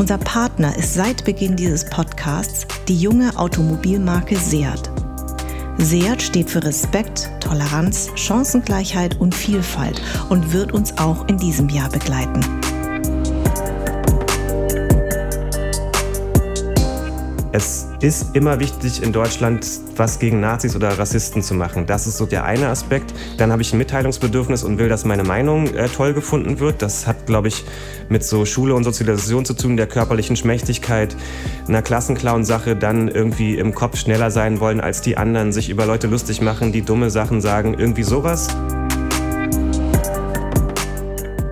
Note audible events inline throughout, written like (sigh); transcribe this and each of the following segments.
Unser Partner ist seit Beginn dieses Podcasts die junge Automobilmarke Seat. Seat steht für Respekt, Toleranz, Chancengleichheit und Vielfalt und wird uns auch in diesem Jahr begleiten. Es ist immer wichtig in Deutschland, was gegen Nazis oder Rassisten zu machen. Das ist so der eine Aspekt. Dann habe ich ein Mitteilungsbedürfnis und will, dass meine Meinung äh, toll gefunden wird. Das hat, glaube ich, mit so Schule und Sozialisation zu tun, der körperlichen Schmächtigkeit, einer Klassenclown-Sache, dann irgendwie im Kopf schneller sein wollen als die anderen, sich über Leute lustig machen, die dumme Sachen sagen, irgendwie sowas.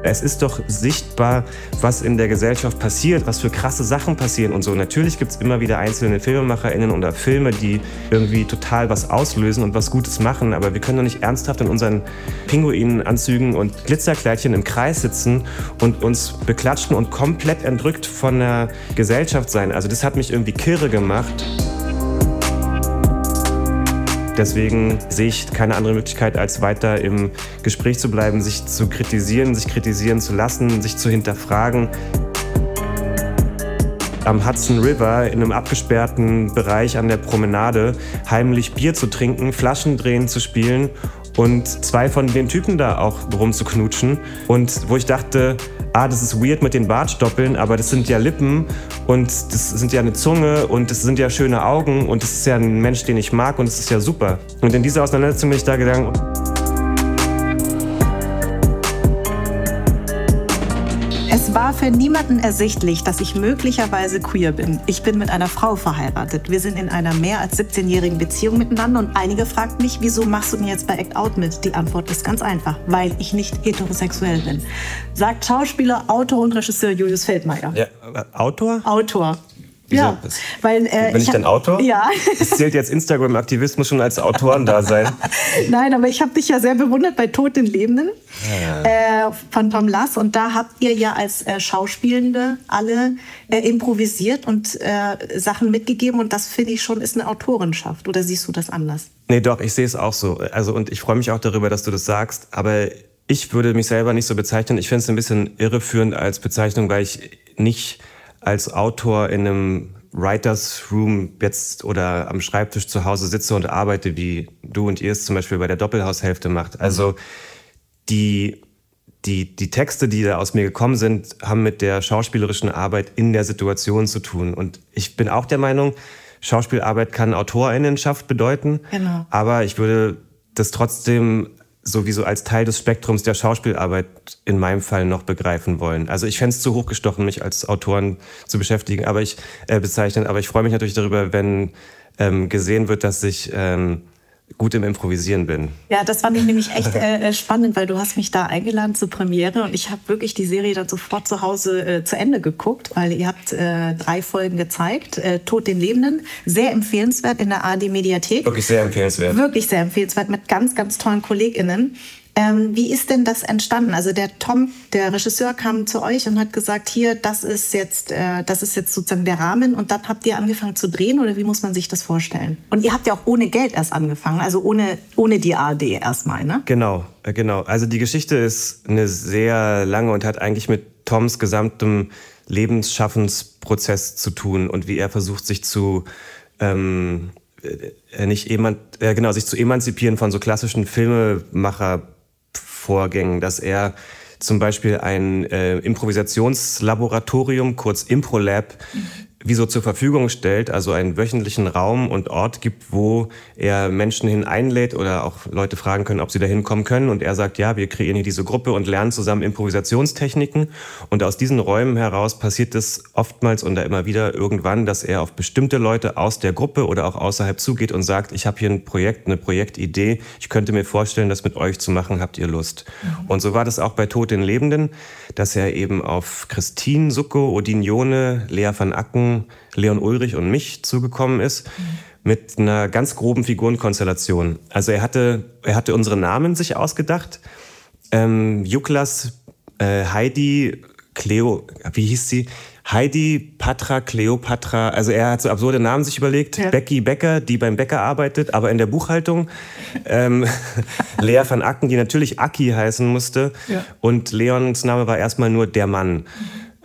Es ist doch sichtbar, was in der Gesellschaft passiert, was für krasse Sachen passieren und so. Natürlich gibt es immer wieder einzelne FilmemacherInnen oder Filme, die irgendwie total was auslösen und was Gutes machen, aber wir können doch nicht ernsthaft in unseren Pinguinanzügen und Glitzerkleidchen im Kreis sitzen und uns beklatschen und komplett entrückt von der Gesellschaft sein. Also das hat mich irgendwie kirre gemacht. Deswegen sehe ich keine andere Möglichkeit, als weiter im Gespräch zu bleiben, sich zu kritisieren, sich kritisieren zu lassen, sich zu hinterfragen. Am Hudson River in einem abgesperrten Bereich an der Promenade heimlich Bier zu trinken, Flaschen drehen zu spielen und zwei von den Typen da auch rumzuknutschen. Und wo ich dachte, ah, das ist weird mit den Bartstoppeln, aber das sind ja Lippen und das sind ja eine Zunge und das sind ja schöne Augen und das ist ja ein Mensch, den ich mag und das ist ja super. Und in dieser Auseinandersetzung bin ich da gegangen. Es war für niemanden ersichtlich, dass ich möglicherweise queer bin. Ich bin mit einer Frau verheiratet. Wir sind in einer mehr als 17-jährigen Beziehung miteinander und einige fragten mich, wieso machst du denn jetzt bei Act Out mit? Die Antwort ist ganz einfach, weil ich nicht heterosexuell bin. Sagt Schauspieler, Autor und Regisseur Julius Feldmeier. Ja, Autor? Autor. Wieso? Ja, weil äh, Bin ich, denn Autor? Ja. (laughs) Es zählt jetzt Instagram-Aktivismus schon als Autoren da sein. (laughs) Nein, aber ich habe dich ja sehr bewundert bei Tod den Lebenden äh, von Tom Lass. Und da habt ihr ja als äh, Schauspielende alle äh, improvisiert und äh, Sachen mitgegeben. Und das finde ich schon ist eine Autorenschaft. Oder siehst du das anders? Nee, doch, ich sehe es auch so. Also, und ich freue mich auch darüber, dass du das sagst. Aber ich würde mich selber nicht so bezeichnen. Ich finde es ein bisschen irreführend als Bezeichnung, weil ich nicht als Autor in einem Writers Room jetzt oder am Schreibtisch zu Hause sitze und arbeite, wie du und ihr es zum Beispiel bei der Doppelhaushälfte macht. Also die, die, die Texte, die da aus mir gekommen sind, haben mit der schauspielerischen Arbeit in der Situation zu tun. Und ich bin auch der Meinung, Schauspielarbeit kann Autorinnenschaft bedeuten. Genau. Aber ich würde das trotzdem sowieso als Teil des Spektrums der Schauspielarbeit in meinem Fall noch begreifen wollen. Also ich fände es zu hochgestochen, mich als Autoren zu beschäftigen, aber ich äh, bezeichnen. Aber ich freue mich natürlich darüber, wenn ähm, gesehen wird, dass ich ähm, gut im Improvisieren bin. Ja, das fand ich nämlich echt äh, spannend, weil du hast mich da eingeladen zur Premiere und ich habe wirklich die Serie dann sofort zu Hause äh, zu Ende geguckt, weil ihr habt äh, drei Folgen gezeigt. Äh, Tod den Lebenden, sehr empfehlenswert in der ARD Mediathek. Wirklich sehr empfehlenswert. Wirklich sehr empfehlenswert mit ganz, ganz tollen KollegInnen. Ähm, wie ist denn das entstanden? Also der Tom, der Regisseur, kam zu euch und hat gesagt, hier, das ist jetzt, äh, das ist jetzt sozusagen der Rahmen und dann habt ihr angefangen zu drehen oder wie muss man sich das vorstellen? Und ihr habt ja auch ohne Geld erst angefangen, also ohne, ohne die ARD erstmal, ne? Genau, äh, genau. Also die Geschichte ist eine sehr lange und hat eigentlich mit Toms gesamtem Lebensschaffensprozess zu tun und wie er versucht, sich zu ähm, äh, nicht eman äh, genau sich zu emanzipieren von so klassischen Filmemacher Vorgängen, dass er zum Beispiel ein äh, Improvisationslaboratorium, kurz Improlab, wie so zur Verfügung stellt, also einen wöchentlichen Raum und Ort gibt, wo er Menschen hin einlädt oder auch Leute fragen können, ob sie da hinkommen können. Und er sagt, ja, wir kreieren hier diese Gruppe und lernen zusammen Improvisationstechniken. Und aus diesen Räumen heraus passiert es oftmals und da immer wieder irgendwann, dass er auf bestimmte Leute aus der Gruppe oder auch außerhalb zugeht und sagt, ich habe hier ein Projekt, eine Projektidee, ich könnte mir vorstellen, das mit euch zu machen, habt ihr Lust? Mhm. Und so war das auch bei Tod den Lebenden, dass er eben auf Christine Succo, Odin Jone, Lea van Acken, Leon Ulrich und mich zugekommen ist. Mhm. Mit einer ganz groben Figurenkonstellation. Also er hatte, er hatte unsere Namen sich ausgedacht. Ähm, Juklas, äh, Heidi, Cleo, wie hieß sie? Heidi, Patra, Cleopatra, also er hat so absurde Namen sich überlegt. Ja. Becky Becker, die beim Bäcker arbeitet, aber in der Buchhaltung. ähm, (laughs) Lea van Acken, die natürlich Aki heißen musste. Ja. Und Leons Name war erstmal nur der Mann.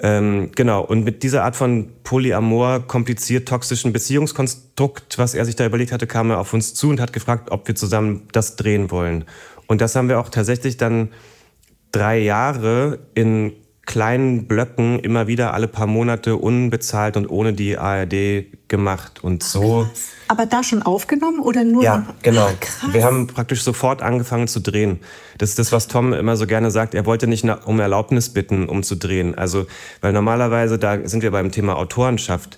Ähm, genau, und mit dieser Art von Polyamor, kompliziert toxischen Beziehungskonstrukt, was er sich da überlegt hatte, kam er auf uns zu und hat gefragt, ob wir zusammen das drehen wollen. Und das haben wir auch tatsächlich dann drei Jahre in kleinen Blöcken immer wieder alle paar Monate unbezahlt und ohne die ARD gemacht. Und so. Krass. Aber da schon aufgenommen oder nur? Ja, genau. Ach, wir haben praktisch sofort angefangen zu drehen. Das ist das, was Tom immer so gerne sagt. Er wollte nicht um Erlaubnis bitten, um zu drehen. Also, weil normalerweise, da sind wir beim Thema Autorenschaft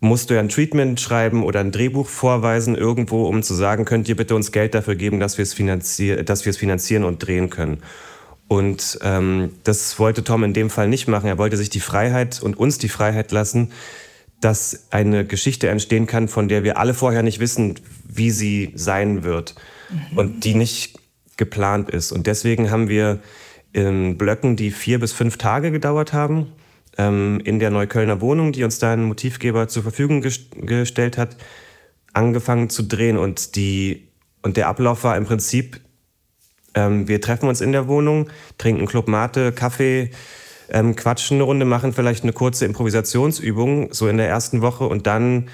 musst du ja ein Treatment schreiben oder ein Drehbuch vorweisen irgendwo, um zu sagen, könnt ihr bitte uns Geld dafür geben, dass wir es, finanzier dass wir es finanzieren und drehen können. Und ähm, das wollte Tom in dem Fall nicht machen. Er wollte sich die Freiheit und uns die Freiheit lassen, dass eine Geschichte entstehen kann, von der wir alle vorher nicht wissen, wie sie sein wird mhm. und die nicht geplant ist. Und deswegen haben wir in Blöcken, die vier bis fünf Tage gedauert haben, ähm, in der Neuköllner Wohnung, die uns da ein Motivgeber zur Verfügung gest gestellt hat, angefangen zu drehen. Und, die, und der Ablauf war im Prinzip, ähm, wir treffen uns in der Wohnung, trinken Club Mate, Kaffee, ähm, quatschen eine Runde, machen vielleicht eine kurze Improvisationsübung, so in der ersten Woche und dann,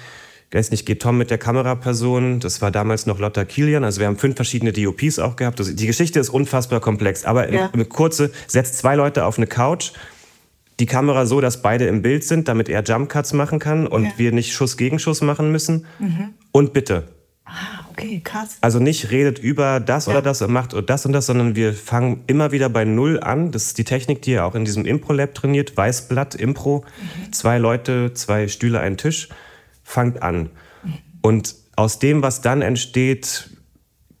ich weiß nicht, geht Tom mit der Kameraperson, das war damals noch Lotta Kilian, also wir haben fünf verschiedene DOPs auch gehabt. Also die Geschichte ist unfassbar komplex, aber ja. eine kurze, setzt zwei Leute auf eine Couch, die Kamera so, dass beide im Bild sind, damit er Jump Cuts machen kann und ja. wir nicht Schuss gegen Schuss machen müssen. Mhm. Und bitte, Ah, okay, krass. Also nicht redet über das ja. oder das und macht das und das, sondern wir fangen immer wieder bei Null an. Das ist die Technik, die er auch in diesem Impro-Lab trainiert. Weißblatt, Impro. Mhm. Zwei Leute, zwei Stühle, ein Tisch. Fangt an. Mhm. Und aus dem, was dann entsteht,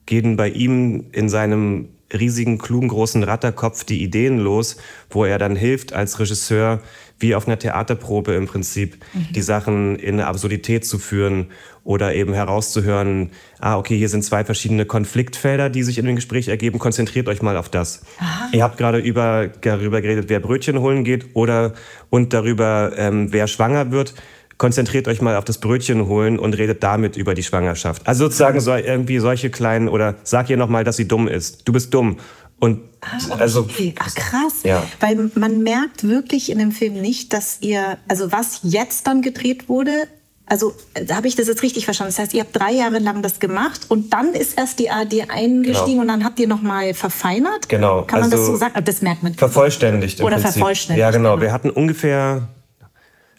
gehen bei ihm in seinem riesigen, klugen, großen Ratterkopf die Ideen los, wo er dann hilft als Regisseur, wie auf einer Theaterprobe im Prinzip, mhm. die Sachen in eine Absurdität zu führen oder eben herauszuhören, ah, okay, hier sind zwei verschiedene Konfliktfelder, die sich in dem Gespräch ergeben, konzentriert euch mal auf das. Aha. Ihr habt gerade über, darüber geredet, wer Brötchen holen geht oder und darüber, ähm, wer schwanger wird. Konzentriert euch mal auf das Brötchen holen und redet damit über die Schwangerschaft. Also sozusagen so, irgendwie solche kleinen oder sag ihr noch mal, dass sie dumm ist. Du bist dumm. Und ah, also Ach, krass, ja. weil man merkt wirklich in dem Film nicht, dass ihr, also was jetzt dann gedreht wurde, also habe ich das jetzt richtig verstanden? Das heißt, ihr habt drei Jahre lang das gemacht und dann ist erst die ARD eingestiegen genau. und dann habt ihr noch mal verfeinert? Genau. Kann man also das so sagen? Das merkt man. Vervollständigt. Oder Prinzip. vervollständigt. Ja, genau. Wir hatten ungefähr,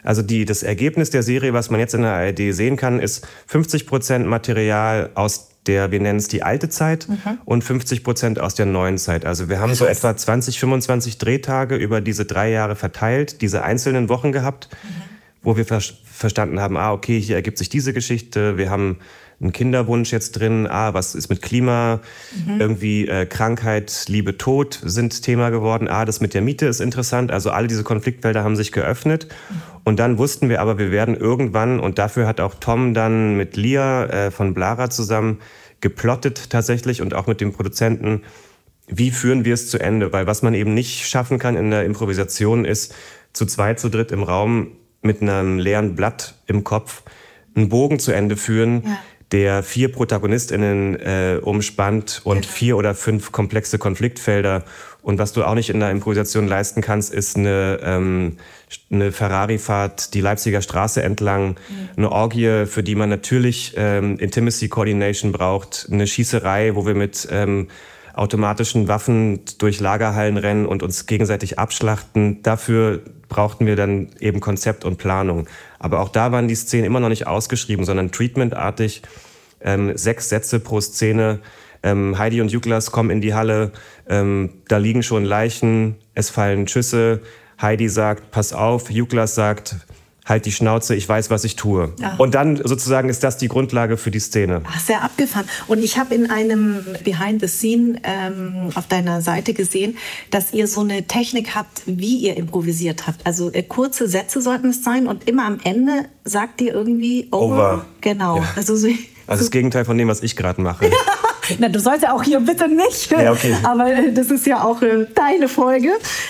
also die, das Ergebnis der Serie, was man jetzt in der ARD sehen kann, ist 50 Prozent Material aus der, wir nennen es die alte Zeit mhm. und 50 Prozent aus der neuen Zeit. Also wir haben so etwa 20, 25 Drehtage über diese drei Jahre verteilt, diese einzelnen Wochen gehabt, mhm. wo wir verstanden haben, ah, okay, hier ergibt sich diese Geschichte, wir haben einen Kinderwunsch jetzt drin, ah, was ist mit Klima, mhm. irgendwie äh, Krankheit, Liebe, Tod sind Thema geworden, ah, das mit der Miete ist interessant, also alle diese Konfliktfelder haben sich geöffnet mhm. und dann wussten wir aber, wir werden irgendwann, und dafür hat auch Tom dann mit Lia äh, von Blara zusammen geplottet tatsächlich und auch mit dem Produzenten, wie führen wir es zu Ende, weil was man eben nicht schaffen kann in der Improvisation ist, zu zweit, zu dritt im Raum mit einem leeren Blatt im Kopf einen Bogen zu Ende führen, ja. Der vier ProtagonistInnen äh, umspannt und ja. vier oder fünf komplexe Konfliktfelder. Und was du auch nicht in der Improvisation leisten kannst, ist eine, ähm, eine Ferrari-Fahrt die Leipziger Straße entlang, mhm. eine Orgie, für die man natürlich ähm, Intimacy Coordination braucht, eine Schießerei, wo wir mit ähm, automatischen Waffen durch Lagerhallen rennen und uns gegenseitig abschlachten. Dafür brauchten wir dann eben Konzept und Planung. Aber auch da waren die Szenen immer noch nicht ausgeschrieben, sondern treatmentartig. Ähm, sechs Sätze pro Szene. Ähm, Heidi und Juklas kommen in die Halle. Ähm, da liegen schon Leichen. Es fallen Schüsse. Heidi sagt, pass auf. Juklas sagt, halt die Schnauze, ich weiß, was ich tue. Ja. Und dann sozusagen ist das die Grundlage für die Szene. Ach, sehr abgefahren. Und ich habe in einem Behind the Scene ähm, auf deiner Seite gesehen, dass ihr so eine Technik habt, wie ihr improvisiert habt. Also äh, kurze Sätze sollten es sein und immer am Ende sagt ihr irgendwie over. over. Genau. Ja. Also, so, also das Gegenteil von dem, was ich gerade mache. (laughs) Na, du sollst ja auch hier bitte nicht. Ja, okay. Aber äh, das ist ja auch äh, deine Folge.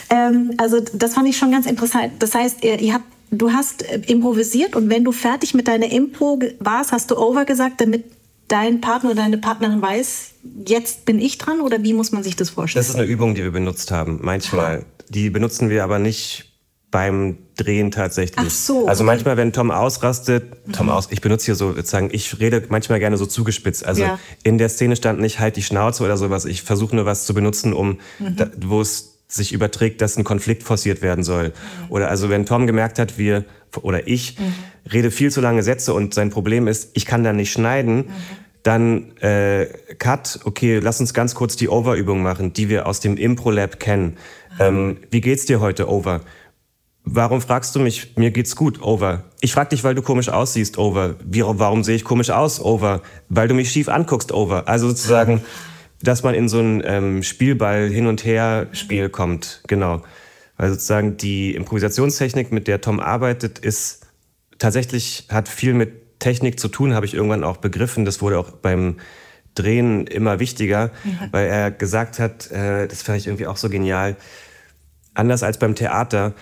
Ähm, also das fand ich schon ganz interessant. Das heißt, ihr, ihr habt du hast äh, improvisiert und wenn du fertig mit deiner Impro warst, hast du over gesagt, damit dein Partner oder deine Partnerin weiß, jetzt bin ich dran oder wie muss man sich das vorstellen? Das ist eine Übung, die wir benutzt haben, manchmal. Die benutzen wir aber nicht beim Drehen tatsächlich. Ach so. Also manchmal, wenn Tom ausrastet, Tom mhm. aus, ich benutze hier so sozusagen, ich rede manchmal gerne so zugespitzt. Also ja. in der Szene stand nicht halt die Schnauze oder sowas. Ich versuche nur was zu benutzen, um mhm. da, wo es sich überträgt, dass ein Konflikt forciert werden soll. Mhm. Oder also wenn Tom gemerkt hat, wir oder ich mhm. rede viel zu lange Sätze und sein Problem ist, ich kann da nicht schneiden, mhm. dann äh, Cut, okay, lass uns ganz kurz die Over-Übung machen, die wir aus dem Impro-Lab kennen. Ähm, wie geht's dir heute, Over? Warum fragst du mich? Mir geht's gut, Over. Ich frag dich, weil du komisch aussiehst, Over. Wie, warum sehe ich komisch aus, Over? Weil du mich schief anguckst, Over. Also sozusagen dass man in so ein ähm, Spielball hin und her Spiel kommt. Genau. Weil sozusagen die Improvisationstechnik, mit der Tom arbeitet, ist tatsächlich, hat viel mit Technik zu tun, habe ich irgendwann auch begriffen. Das wurde auch beim Drehen immer wichtiger, mhm. weil er gesagt hat, äh, das fand ich irgendwie auch so genial, anders als beim Theater,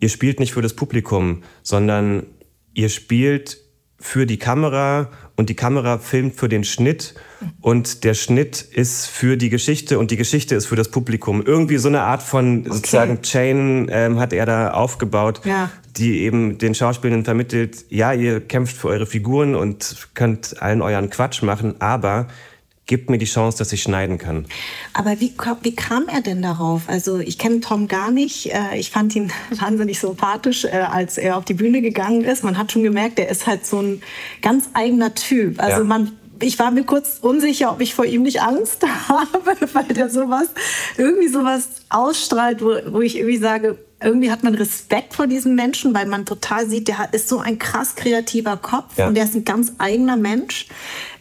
ihr spielt nicht für das Publikum, sondern ihr spielt für die Kamera und die Kamera filmt für den Schnitt und der Schnitt ist für die Geschichte und die Geschichte ist für das Publikum. Irgendwie so eine Art von okay. sozusagen Chain ähm, hat er da aufgebaut, ja. die eben den Schauspielern vermittelt, ja, ihr kämpft für eure Figuren und könnt allen euren Quatsch machen, aber gibt mir die Chance, dass ich schneiden kann. Aber wie, wie kam er denn darauf? Also ich kenne Tom gar nicht. Äh, ich fand ihn (laughs) wahnsinnig sympathisch, äh, als er auf die Bühne gegangen ist. Man hat schon gemerkt, er ist halt so ein ganz eigener Typ. Also ja. man ich war mir kurz unsicher, ob ich vor ihm nicht Angst (laughs) habe, weil der sowas, irgendwie sowas ausstrahlt, wo, wo ich irgendwie sage, irgendwie hat man Respekt vor diesem Menschen, weil man total sieht, der ist so ein krass kreativer Kopf ja. und der ist ein ganz eigener Mensch.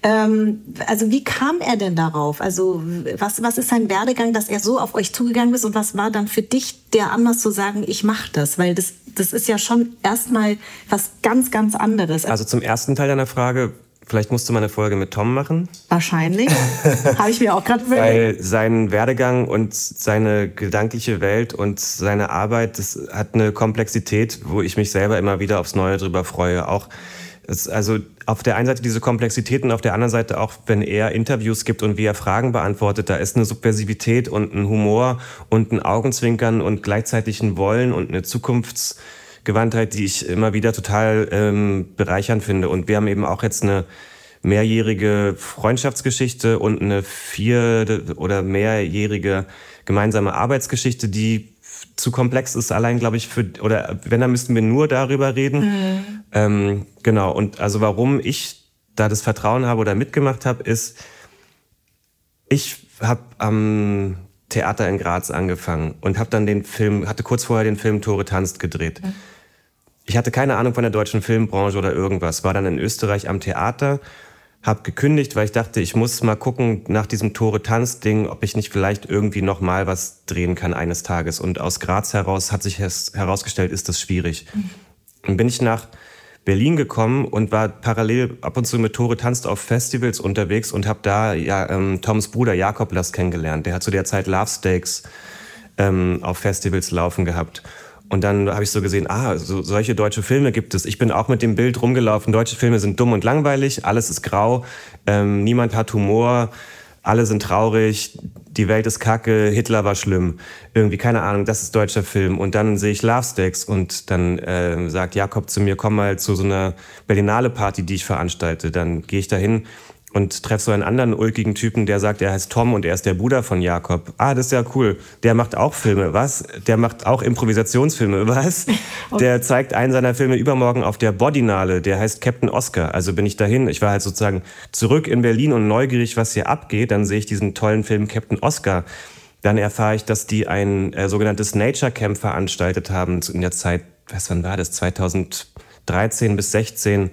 Ähm, also wie kam er denn darauf? Also was, was ist sein Werdegang, dass er so auf euch zugegangen ist und was war dann für dich der Anlass zu sagen, ich mache das? Weil das, das ist ja schon erstmal was ganz, ganz anderes. Also zum ersten Teil deiner Frage, Vielleicht musst du mal eine Folge mit Tom machen. Wahrscheinlich. (laughs) Habe ich mir auch gerade Weil sein Werdegang und seine gedankliche Welt und seine Arbeit, das hat eine Komplexität, wo ich mich selber immer wieder aufs Neue drüber freue. Auch also auf der einen Seite diese Komplexität und auf der anderen Seite auch, wenn er Interviews gibt und wie er Fragen beantwortet, da ist eine Subversivität und ein Humor und ein Augenzwinkern und gleichzeitig ein Wollen und eine Zukunfts Gewandtheit, die ich immer wieder total ähm, bereichernd finde. Und wir haben eben auch jetzt eine mehrjährige Freundschaftsgeschichte und eine vier- oder mehrjährige gemeinsame Arbeitsgeschichte, die zu komplex ist, allein, glaube ich, für, oder wenn, dann müssten wir nur darüber reden. Mhm. Ähm, genau, und also warum ich da das Vertrauen habe oder mitgemacht habe, ist, ich habe am Theater in Graz angefangen und habe dann den Film, hatte kurz vorher den Film Tore tanzt gedreht. Mhm. Ich hatte keine Ahnung von der deutschen Filmbranche oder irgendwas. War dann in Österreich am Theater, habe gekündigt, weil ich dachte, ich muss mal gucken nach diesem Tore Tanz Ding, ob ich nicht vielleicht irgendwie noch mal was drehen kann eines Tages. Und aus Graz heraus hat sich herausgestellt, ist das schwierig. Dann bin ich nach Berlin gekommen und war parallel ab und zu mit Tore tanzt auf Festivals unterwegs und habe da ja, ähm, Toms Bruder Jakob Last kennengelernt. Der hat zu der Zeit Love Steaks ähm, auf Festivals laufen gehabt. Und dann habe ich so gesehen, ah, so, solche deutsche Filme gibt es. Ich bin auch mit dem Bild rumgelaufen. Deutsche Filme sind dumm und langweilig, alles ist grau, ähm, niemand hat Humor, alle sind traurig, die Welt ist kacke, Hitler war schlimm. Irgendwie, keine Ahnung, das ist deutscher Film. Und dann sehe ich Love Stakes und dann äh, sagt Jakob zu mir, komm mal zu so einer Berlinale Party, die ich veranstalte. Dann gehe ich dahin und treffe so einen anderen ulkigen Typen, der sagt, er heißt Tom und er ist der Bruder von Jakob. Ah, das ist ja cool. Der macht auch Filme, was? Der macht auch Improvisationsfilme, (laughs) was? Okay. Der zeigt einen seiner Filme übermorgen auf der Bodinale, der heißt Captain Oscar. Also bin ich dahin. Ich war halt sozusagen zurück in Berlin und neugierig, was hier abgeht. Dann sehe ich diesen tollen Film Captain Oscar. Dann erfahre ich, dass die ein äh, sogenanntes Nature Camp veranstaltet haben in der Zeit, was wann war das? 2000 13 bis 16,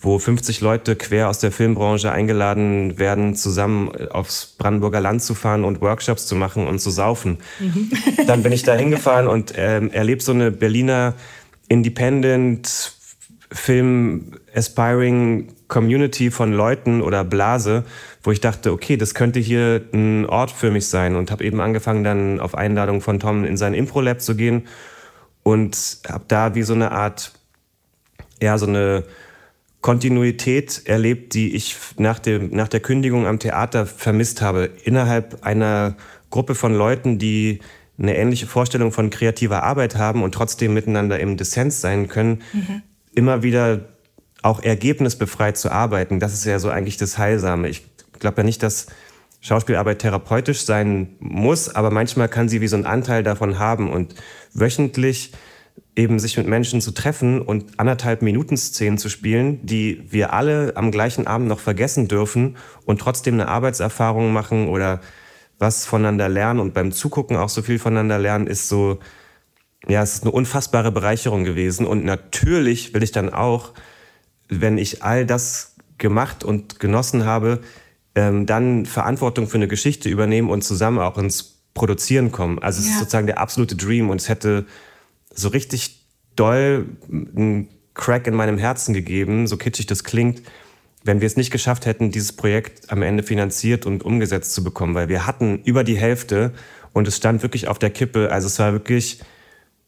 wo 50 Leute quer aus der Filmbranche eingeladen werden, zusammen aufs Brandenburger Land zu fahren und Workshops zu machen und zu saufen. Mhm. Dann bin ich da hingefahren und ähm, erlebe so eine Berliner Independent Film Aspiring Community von Leuten oder Blase, wo ich dachte, okay, das könnte hier ein Ort für mich sein und habe eben angefangen dann auf Einladung von Tom in sein Impro Lab zu gehen und habe da wie so eine Art ja so eine Kontinuität erlebt, die ich nach, dem, nach der Kündigung am Theater vermisst habe. Innerhalb einer Gruppe von Leuten, die eine ähnliche Vorstellung von kreativer Arbeit haben und trotzdem miteinander im Dissens sein können, mhm. immer wieder auch ergebnisbefreit zu arbeiten. Das ist ja so eigentlich das Heilsame. Ich glaube ja nicht, dass Schauspielarbeit therapeutisch sein muss, aber manchmal kann sie wie so einen Anteil davon haben und wöchentlich eben sich mit Menschen zu treffen und anderthalb Minuten Szenen zu spielen, die wir alle am gleichen Abend noch vergessen dürfen und trotzdem eine Arbeitserfahrung machen oder was voneinander lernen und beim Zugucken auch so viel voneinander lernen, ist so, ja, es ist eine unfassbare Bereicherung gewesen. Und natürlich will ich dann auch, wenn ich all das gemacht und genossen habe, ähm, dann Verantwortung für eine Geschichte übernehmen und zusammen auch ins Produzieren kommen. Also es ja. ist sozusagen der absolute Dream und es hätte so richtig doll einen Crack in meinem Herzen gegeben, so kitschig das klingt, wenn wir es nicht geschafft hätten, dieses Projekt am Ende finanziert und umgesetzt zu bekommen, weil wir hatten über die Hälfte und es stand wirklich auf der Kippe. Also es war wirklich,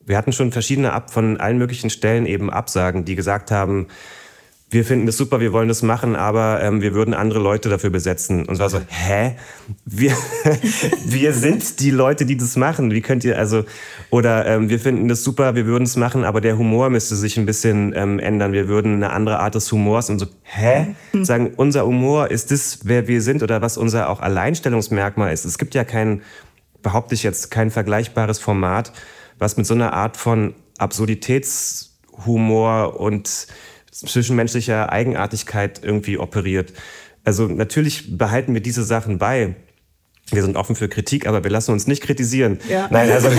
wir hatten schon verschiedene ab von allen möglichen Stellen eben Absagen, die gesagt haben, wir finden das super, wir wollen das machen, aber ähm, wir würden andere Leute dafür besetzen. Und war so, hä? Wir, (laughs) wir sind die Leute, die das machen. Wie könnt ihr, also, oder ähm, wir finden das super, wir würden es machen, aber der Humor müsste sich ein bisschen ähm, ändern. Wir würden eine andere Art des Humors und so, hä? Mhm. Sagen, unser Humor, ist das, wer wir sind oder was unser auch Alleinstellungsmerkmal ist? Es gibt ja kein, behaupte ich jetzt, kein vergleichbares Format, was mit so einer Art von Absurditätshumor und zwischenmenschlicher Eigenartigkeit irgendwie operiert. Also natürlich behalten wir diese Sachen bei. Wir sind offen für Kritik, aber wir lassen uns nicht kritisieren. Ja. Nein, also,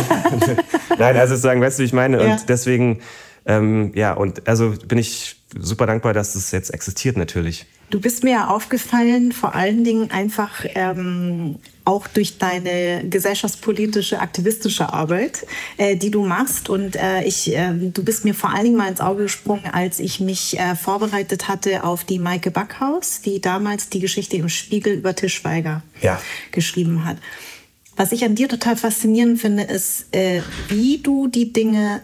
(laughs) nein, also sagen, weißt du, wie ich meine? Ja. Und deswegen, ähm, ja, und also bin ich super dankbar, dass es jetzt existiert natürlich. Du bist mir aufgefallen, vor allen Dingen einfach ähm, auch durch deine gesellschaftspolitische, aktivistische Arbeit, äh, die du machst. Und äh, ich, äh, du bist mir vor allen Dingen mal ins Auge gesprungen, als ich mich äh, vorbereitet hatte auf die Maike Backhaus, die damals die Geschichte im Spiegel über Tischweiger ja. geschrieben hat. Was ich an dir total faszinierend finde, ist, äh, wie du die Dinge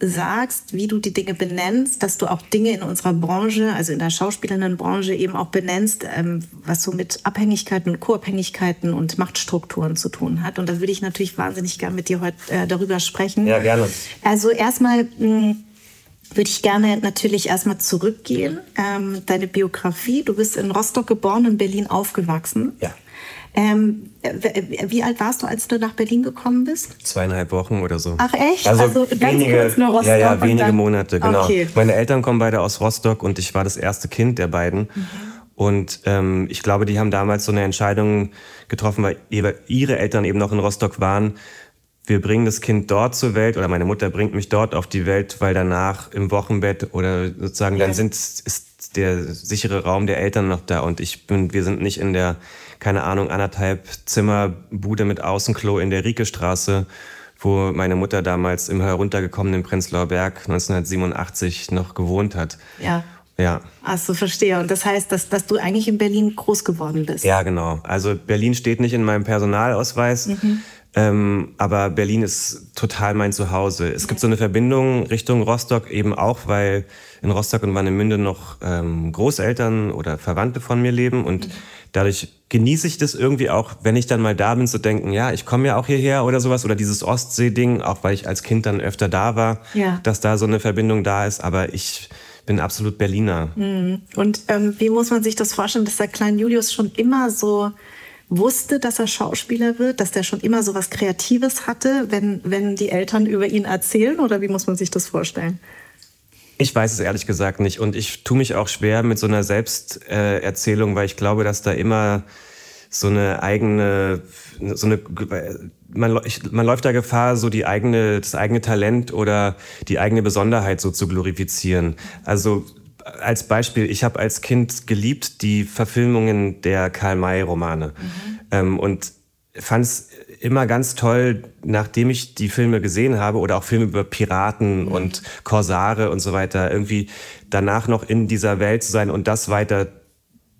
sagst, wie du die Dinge benennst, dass du auch Dinge in unserer Branche, also in der Schauspielerinnenbranche eben auch benennst, ähm, was so mit Abhängigkeiten und Co-Abhängigkeiten und Machtstrukturen zu tun hat. Und da würde ich natürlich wahnsinnig gerne mit dir heute äh, darüber sprechen. Ja, gerne. Also erstmal hm, würde ich gerne natürlich erstmal zurückgehen. Ähm, deine Biografie. Du bist in Rostock geboren, in Berlin aufgewachsen. Ja. Ähm, wie alt warst du, als du nach Berlin gekommen bist? Zweieinhalb Wochen oder so. Ach echt? Also, also wenige, Rostock ja, ja, wenige dann, Monate, genau. Okay. Meine Eltern kommen beide aus Rostock und ich war das erste Kind der beiden. Mhm. Und ähm, ich glaube, die haben damals so eine Entscheidung getroffen, weil ihre Eltern eben noch in Rostock waren. Wir bringen das Kind dort zur Welt oder meine Mutter bringt mich dort auf die Welt, weil danach im Wochenbett oder sozusagen ja. dann sind, ist der sichere Raum der Eltern noch da und ich bin, wir sind nicht in der keine Ahnung, anderthalb Zimmer Bude mit Außenklo in der Riekestraße, wo meine Mutter damals im heruntergekommenen Prenzlauer Berg 1987 noch gewohnt hat. Ja. Ja. Achso, verstehe. Und das heißt, dass, dass du eigentlich in Berlin groß geworden bist. Ja, genau. Also Berlin steht nicht in meinem Personalausweis. Mhm. Ähm, aber Berlin ist total mein Zuhause. Es gibt so eine Verbindung Richtung Rostock eben auch, weil in Rostock und Warnemünde noch ähm, Großeltern oder Verwandte von mir leben und mhm dadurch genieße ich das irgendwie auch, wenn ich dann mal da bin, zu denken, ja, ich komme ja auch hierher oder sowas oder dieses Ostsee-Ding, auch weil ich als Kind dann öfter da war, ja. dass da so eine Verbindung da ist. Aber ich bin absolut Berliner. Mhm. Und ähm, wie muss man sich das vorstellen, dass der kleine Julius schon immer so wusste, dass er Schauspieler wird, dass der schon immer so was Kreatives hatte, wenn, wenn die Eltern über ihn erzählen? Oder wie muss man sich das vorstellen? Ich weiß es ehrlich gesagt nicht. Und ich tue mich auch schwer mit so einer Selbsterzählung, weil ich glaube, dass da immer so eine eigene, so eine, man, ich, man läuft da Gefahr, so die eigene, das eigene Talent oder die eigene Besonderheit so zu glorifizieren. Also als Beispiel, ich habe als Kind geliebt die Verfilmungen der Karl-May-Romane mhm. ähm, und fand es immer ganz toll, nachdem ich die Filme gesehen habe oder auch Filme über Piraten mhm. und Korsare und so weiter, irgendwie danach noch in dieser Welt zu sein und das weiter,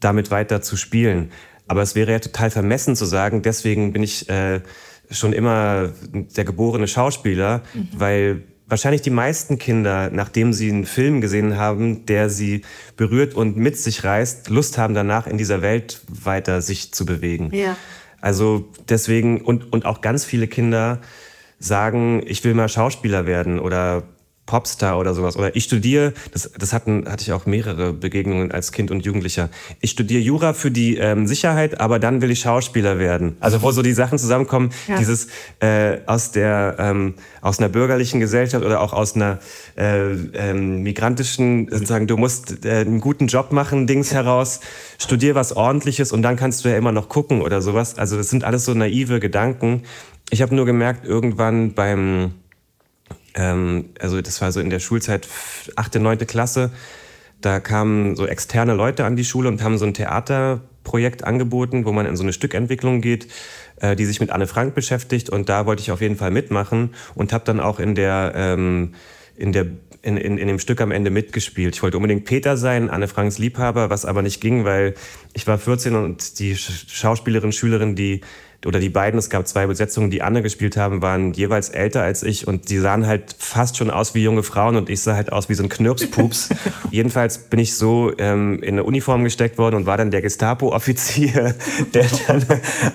damit weiter zu spielen. Aber es wäre ja total vermessen zu sagen, deswegen bin ich äh, schon immer der geborene Schauspieler, mhm. weil wahrscheinlich die meisten Kinder, nachdem sie einen Film gesehen haben, der sie berührt und mit sich reißt, Lust haben danach in dieser Welt weiter sich zu bewegen. Ja. Also deswegen, und, und auch ganz viele Kinder sagen, ich will mal Schauspieler werden oder Popstar oder sowas. Oder ich studiere, das, das hatten, hatte ich auch mehrere Begegnungen als Kind und Jugendlicher. Ich studiere Jura für die ähm, Sicherheit, aber dann will ich Schauspieler werden. Also wo so die Sachen zusammenkommen, ja. dieses äh, aus der ähm, aus einer bürgerlichen Gesellschaft oder auch aus einer äh, ähm, migrantischen, sozusagen, du musst äh, einen guten Job machen, Dings heraus, studier was ordentliches und dann kannst du ja immer noch gucken oder sowas. Also das sind alles so naive Gedanken. Ich habe nur gemerkt, irgendwann beim ähm, also das war so in der Schulzeit, achte, neunte Klasse, da kamen so externe Leute an die Schule und haben so ein Theaterprojekt angeboten, wo man in so eine Stückentwicklung geht, äh, die sich mit Anne Frank beschäftigt. Und da wollte ich auf jeden Fall mitmachen und habe dann auch in der, ähm, in der in, in, in dem Stück am Ende mitgespielt. Ich wollte unbedingt Peter sein, Anne Franks Liebhaber, was aber nicht ging, weil ich war 14 und die Schauspielerin, Schülerin, die oder die beiden, es gab zwei Besetzungen, die Anne gespielt haben, waren jeweils älter als ich und die sahen halt fast schon aus wie junge Frauen und ich sah halt aus wie so ein Knirpspups. (laughs) Jedenfalls bin ich so ähm, in eine Uniform gesteckt worden und war dann der Gestapo-Offizier, (laughs) der dann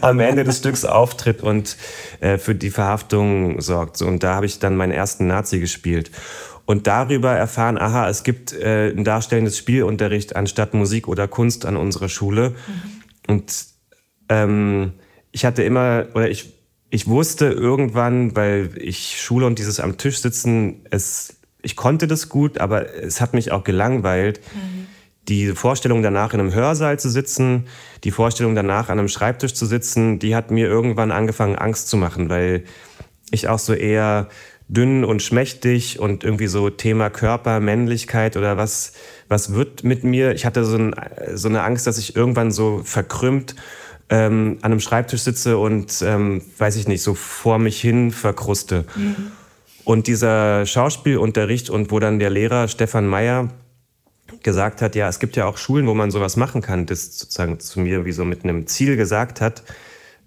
am Ende des Stücks auftritt und äh, für die Verhaftung sorgt. Und da habe ich dann meinen ersten Nazi gespielt und darüber erfahren, aha, es gibt äh, ein darstellendes Spielunterricht anstatt Musik oder Kunst an unserer Schule. Mhm. Und ähm, ich hatte immer, oder ich, ich wusste irgendwann, weil ich Schule und dieses am Tisch sitzen, es, ich konnte das gut, aber es hat mich auch gelangweilt. Mhm. Die Vorstellung danach in einem Hörsaal zu sitzen, die Vorstellung danach an einem Schreibtisch zu sitzen, die hat mir irgendwann angefangen Angst zu machen, weil ich auch so eher dünn und schmächtig und irgendwie so Thema Körper, Männlichkeit oder was, was wird mit mir? Ich hatte so, ein, so eine Angst, dass ich irgendwann so verkrümmt ähm, an einem Schreibtisch sitze und, ähm, weiß ich nicht, so vor mich hin verkruste. Mhm. Und dieser Schauspielunterricht und wo dann der Lehrer Stefan Meyer gesagt hat, ja, es gibt ja auch Schulen, wo man sowas machen kann, das sozusagen zu mir wie so mit einem Ziel gesagt hat,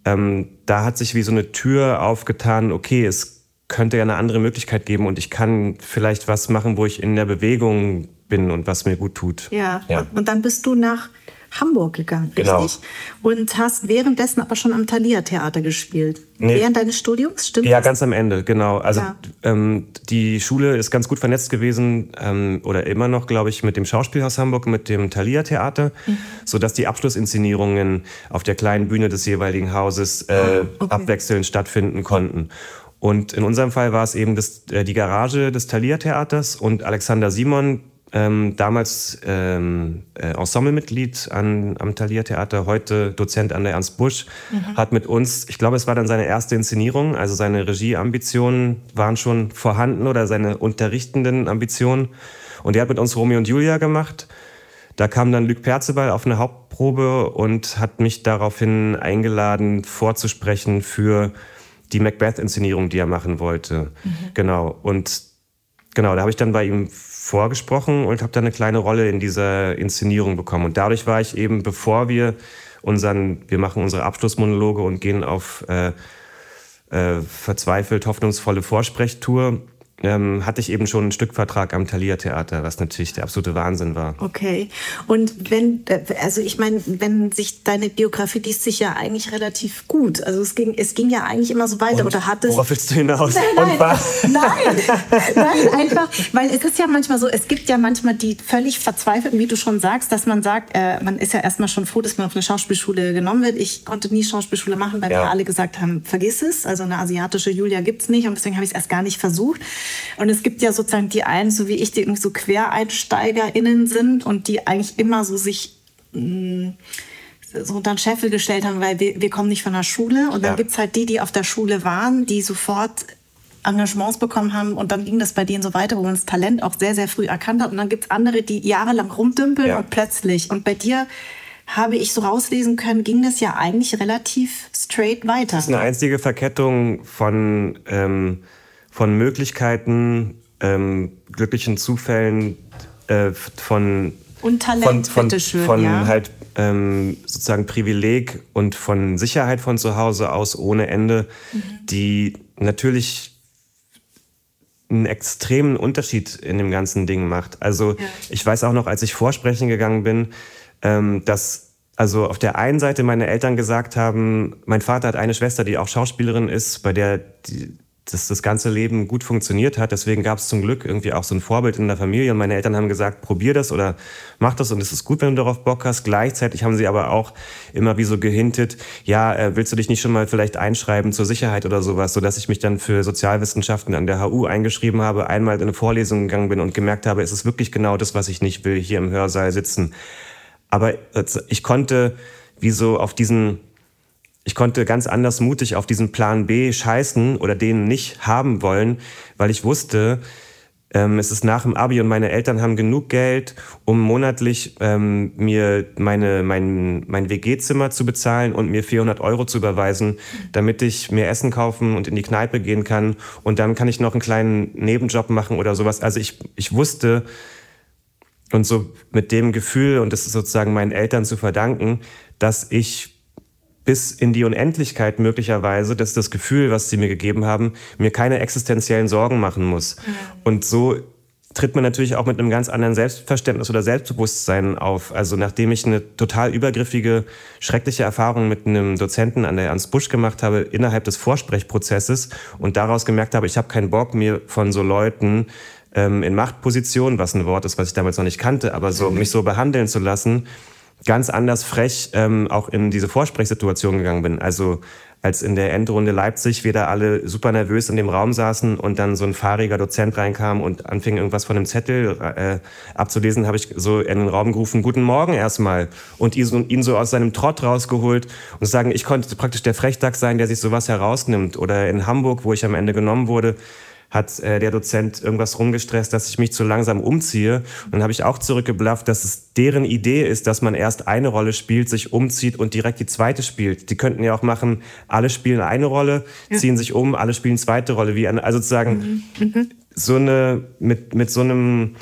ähm, da hat sich wie so eine Tür aufgetan, okay, es könnte ja eine andere Möglichkeit geben und ich kann vielleicht was machen, wo ich in der Bewegung bin und was mir gut tut. Ja, ja. und dann bist du nach Hamburg gegangen, genau. richtig? Und hast währenddessen aber schon am Thalia Theater gespielt. Nee. Während deines Studiums, stimmt Ja, das? ganz am Ende, genau. Also ja. ähm, die Schule ist ganz gut vernetzt gewesen ähm, oder immer noch, glaube ich, mit dem Schauspielhaus Hamburg, mit dem Thalia Theater, mhm. sodass die Abschlussinszenierungen auf der kleinen Bühne des jeweiligen Hauses äh, ah, okay. abwechselnd stattfinden konnten. Und in unserem Fall war es eben das, äh, die Garage des Thalia Theaters und Alexander Simon, ähm, damals ähm, äh, Ensemblemitglied an, am Thalia Theater, heute Dozent an der Ernst Busch, mhm. hat mit uns, ich glaube, es war dann seine erste Inszenierung, also seine Regieambitionen waren schon vorhanden oder seine unterrichtenden Ambitionen. Und er hat mit uns Romeo und Julia gemacht. Da kam dann Luc Perzeball auf eine Hauptprobe und hat mich daraufhin eingeladen, vorzusprechen für die Macbeth-Inszenierung, die er machen wollte. Mhm. Genau. Und genau, da habe ich dann bei ihm vorgesprochen und habe dann eine kleine Rolle in dieser Inszenierung bekommen. Und dadurch war ich eben, bevor wir unseren, wir machen unsere Abschlussmonologe und gehen auf äh, äh, verzweifelt hoffnungsvolle Vorsprechtour, ähm, hatte ich eben schon einen Stückvertrag am Thalia Theater, was natürlich der absolute Wahnsinn war. Okay. Und wenn, also ich meine, wenn sich deine Biografie liest sich ja eigentlich relativ gut. Also es ging, es ging ja eigentlich immer so weiter. Und, oder hat es? Worauf willst du hinaus? Nein, nein, (laughs) nein, nein, einfach, weil es ist ja manchmal so, es gibt ja manchmal die völlig verzweifelten, wie du schon sagst, dass man sagt, äh, man ist ja erstmal schon froh, dass man auf eine Schauspielschule genommen wird. Ich konnte nie Schauspielschule machen, weil ja. wir alle gesagt haben, vergiss es. Also eine asiatische Julia gibt's nicht und deswegen habe ich es erst gar nicht versucht. Und es gibt ja sozusagen die einen, so wie ich, die irgendwie so QuereinsteigerInnen sind und die eigentlich immer so sich mh, mm, so unter den Scheffel gestellt haben, weil wir, wir kommen nicht von der Schule. Und dann ja. gibt es halt die, die auf der Schule waren, die sofort Engagements bekommen haben und dann ging das bei denen so weiter, wo man das Talent auch sehr, sehr früh erkannt hat. Und dann gibt es andere, die jahrelang rumdümpeln ja. und plötzlich. Und bei dir habe ich so rauslesen können, ging das ja eigentlich relativ straight weiter. Das ist eine einzige Verkettung von, ähm, von Möglichkeiten, ähm, glücklichen Zufällen, äh, von und Talent, von, von, bitteschön, von ja. halt ähm, sozusagen Privileg und von Sicherheit von zu Hause aus ohne Ende, mhm. die natürlich einen extremen Unterschied in dem ganzen Ding macht. Also ja. ich weiß auch noch, als ich vorsprechen gegangen bin, ähm, dass also auf der einen Seite meine Eltern gesagt haben, mein Vater hat eine Schwester, die auch Schauspielerin ist, bei der die, das, das ganze Leben gut funktioniert hat. Deswegen gab es zum Glück irgendwie auch so ein Vorbild in der Familie. Und meine Eltern haben gesagt, probier das oder mach das und es ist gut, wenn du darauf Bock hast. Gleichzeitig haben sie aber auch immer wie so gehintet, ja, äh, willst du dich nicht schon mal vielleicht einschreiben zur Sicherheit oder sowas, sodass ich mich dann für Sozialwissenschaften an der HU eingeschrieben habe, einmal in eine Vorlesung gegangen bin und gemerkt habe, es ist wirklich genau das, was ich nicht will, hier im Hörsaal sitzen. Aber ich konnte wie so auf diesen ich konnte ganz anders mutig auf diesen Plan B scheißen oder den nicht haben wollen, weil ich wusste, ähm, es ist nach dem Abi und meine Eltern haben genug Geld, um monatlich ähm, mir meine, mein, mein WG-Zimmer zu bezahlen und mir 400 Euro zu überweisen, damit ich mir Essen kaufen und in die Kneipe gehen kann. Und dann kann ich noch einen kleinen Nebenjob machen oder sowas. Also ich, ich wusste, und so mit dem Gefühl, und das ist sozusagen meinen Eltern zu verdanken, dass ich bis in die Unendlichkeit möglicherweise, dass das Gefühl, was sie mir gegeben haben, mir keine existenziellen Sorgen machen muss. Mhm. Und so tritt man natürlich auch mit einem ganz anderen Selbstverständnis oder Selbstbewusstsein auf. Also nachdem ich eine total übergriffige, schreckliche Erfahrung mit einem Dozenten an der Ernst Busch gemacht habe innerhalb des Vorsprechprozesses und daraus gemerkt habe, ich habe keinen Bock, mir von so Leuten ähm, in Machtpositionen, was ein Wort ist, was ich damals noch nicht kannte, aber so mhm. mich so behandeln zu lassen, ganz anders frech ähm, auch in diese Vorsprechsituation gegangen bin. Also als in der Endrunde Leipzig wir da alle super nervös in dem Raum saßen und dann so ein fahriger Dozent reinkam und anfing irgendwas von einem Zettel äh, abzulesen, habe ich so in den Raum gerufen, guten Morgen erstmal und ihn so, aus seinem Trott rausgeholt und sagen, ich konnte praktisch der Frechdachs sein, der sich sowas herausnimmt. Oder in Hamburg, wo ich am Ende genommen wurde, hat äh, der Dozent irgendwas rumgestresst, dass ich mich zu langsam umziehe. Und dann habe ich auch zurückgeblafft, dass es deren Idee ist, dass man erst eine Rolle spielt, sich umzieht und direkt die zweite spielt. Die könnten ja auch machen, alle spielen eine Rolle, ja. ziehen sich um, alle spielen zweite Rolle. Wie eine, also sozusagen mhm. Mhm. so eine mit, mit so einem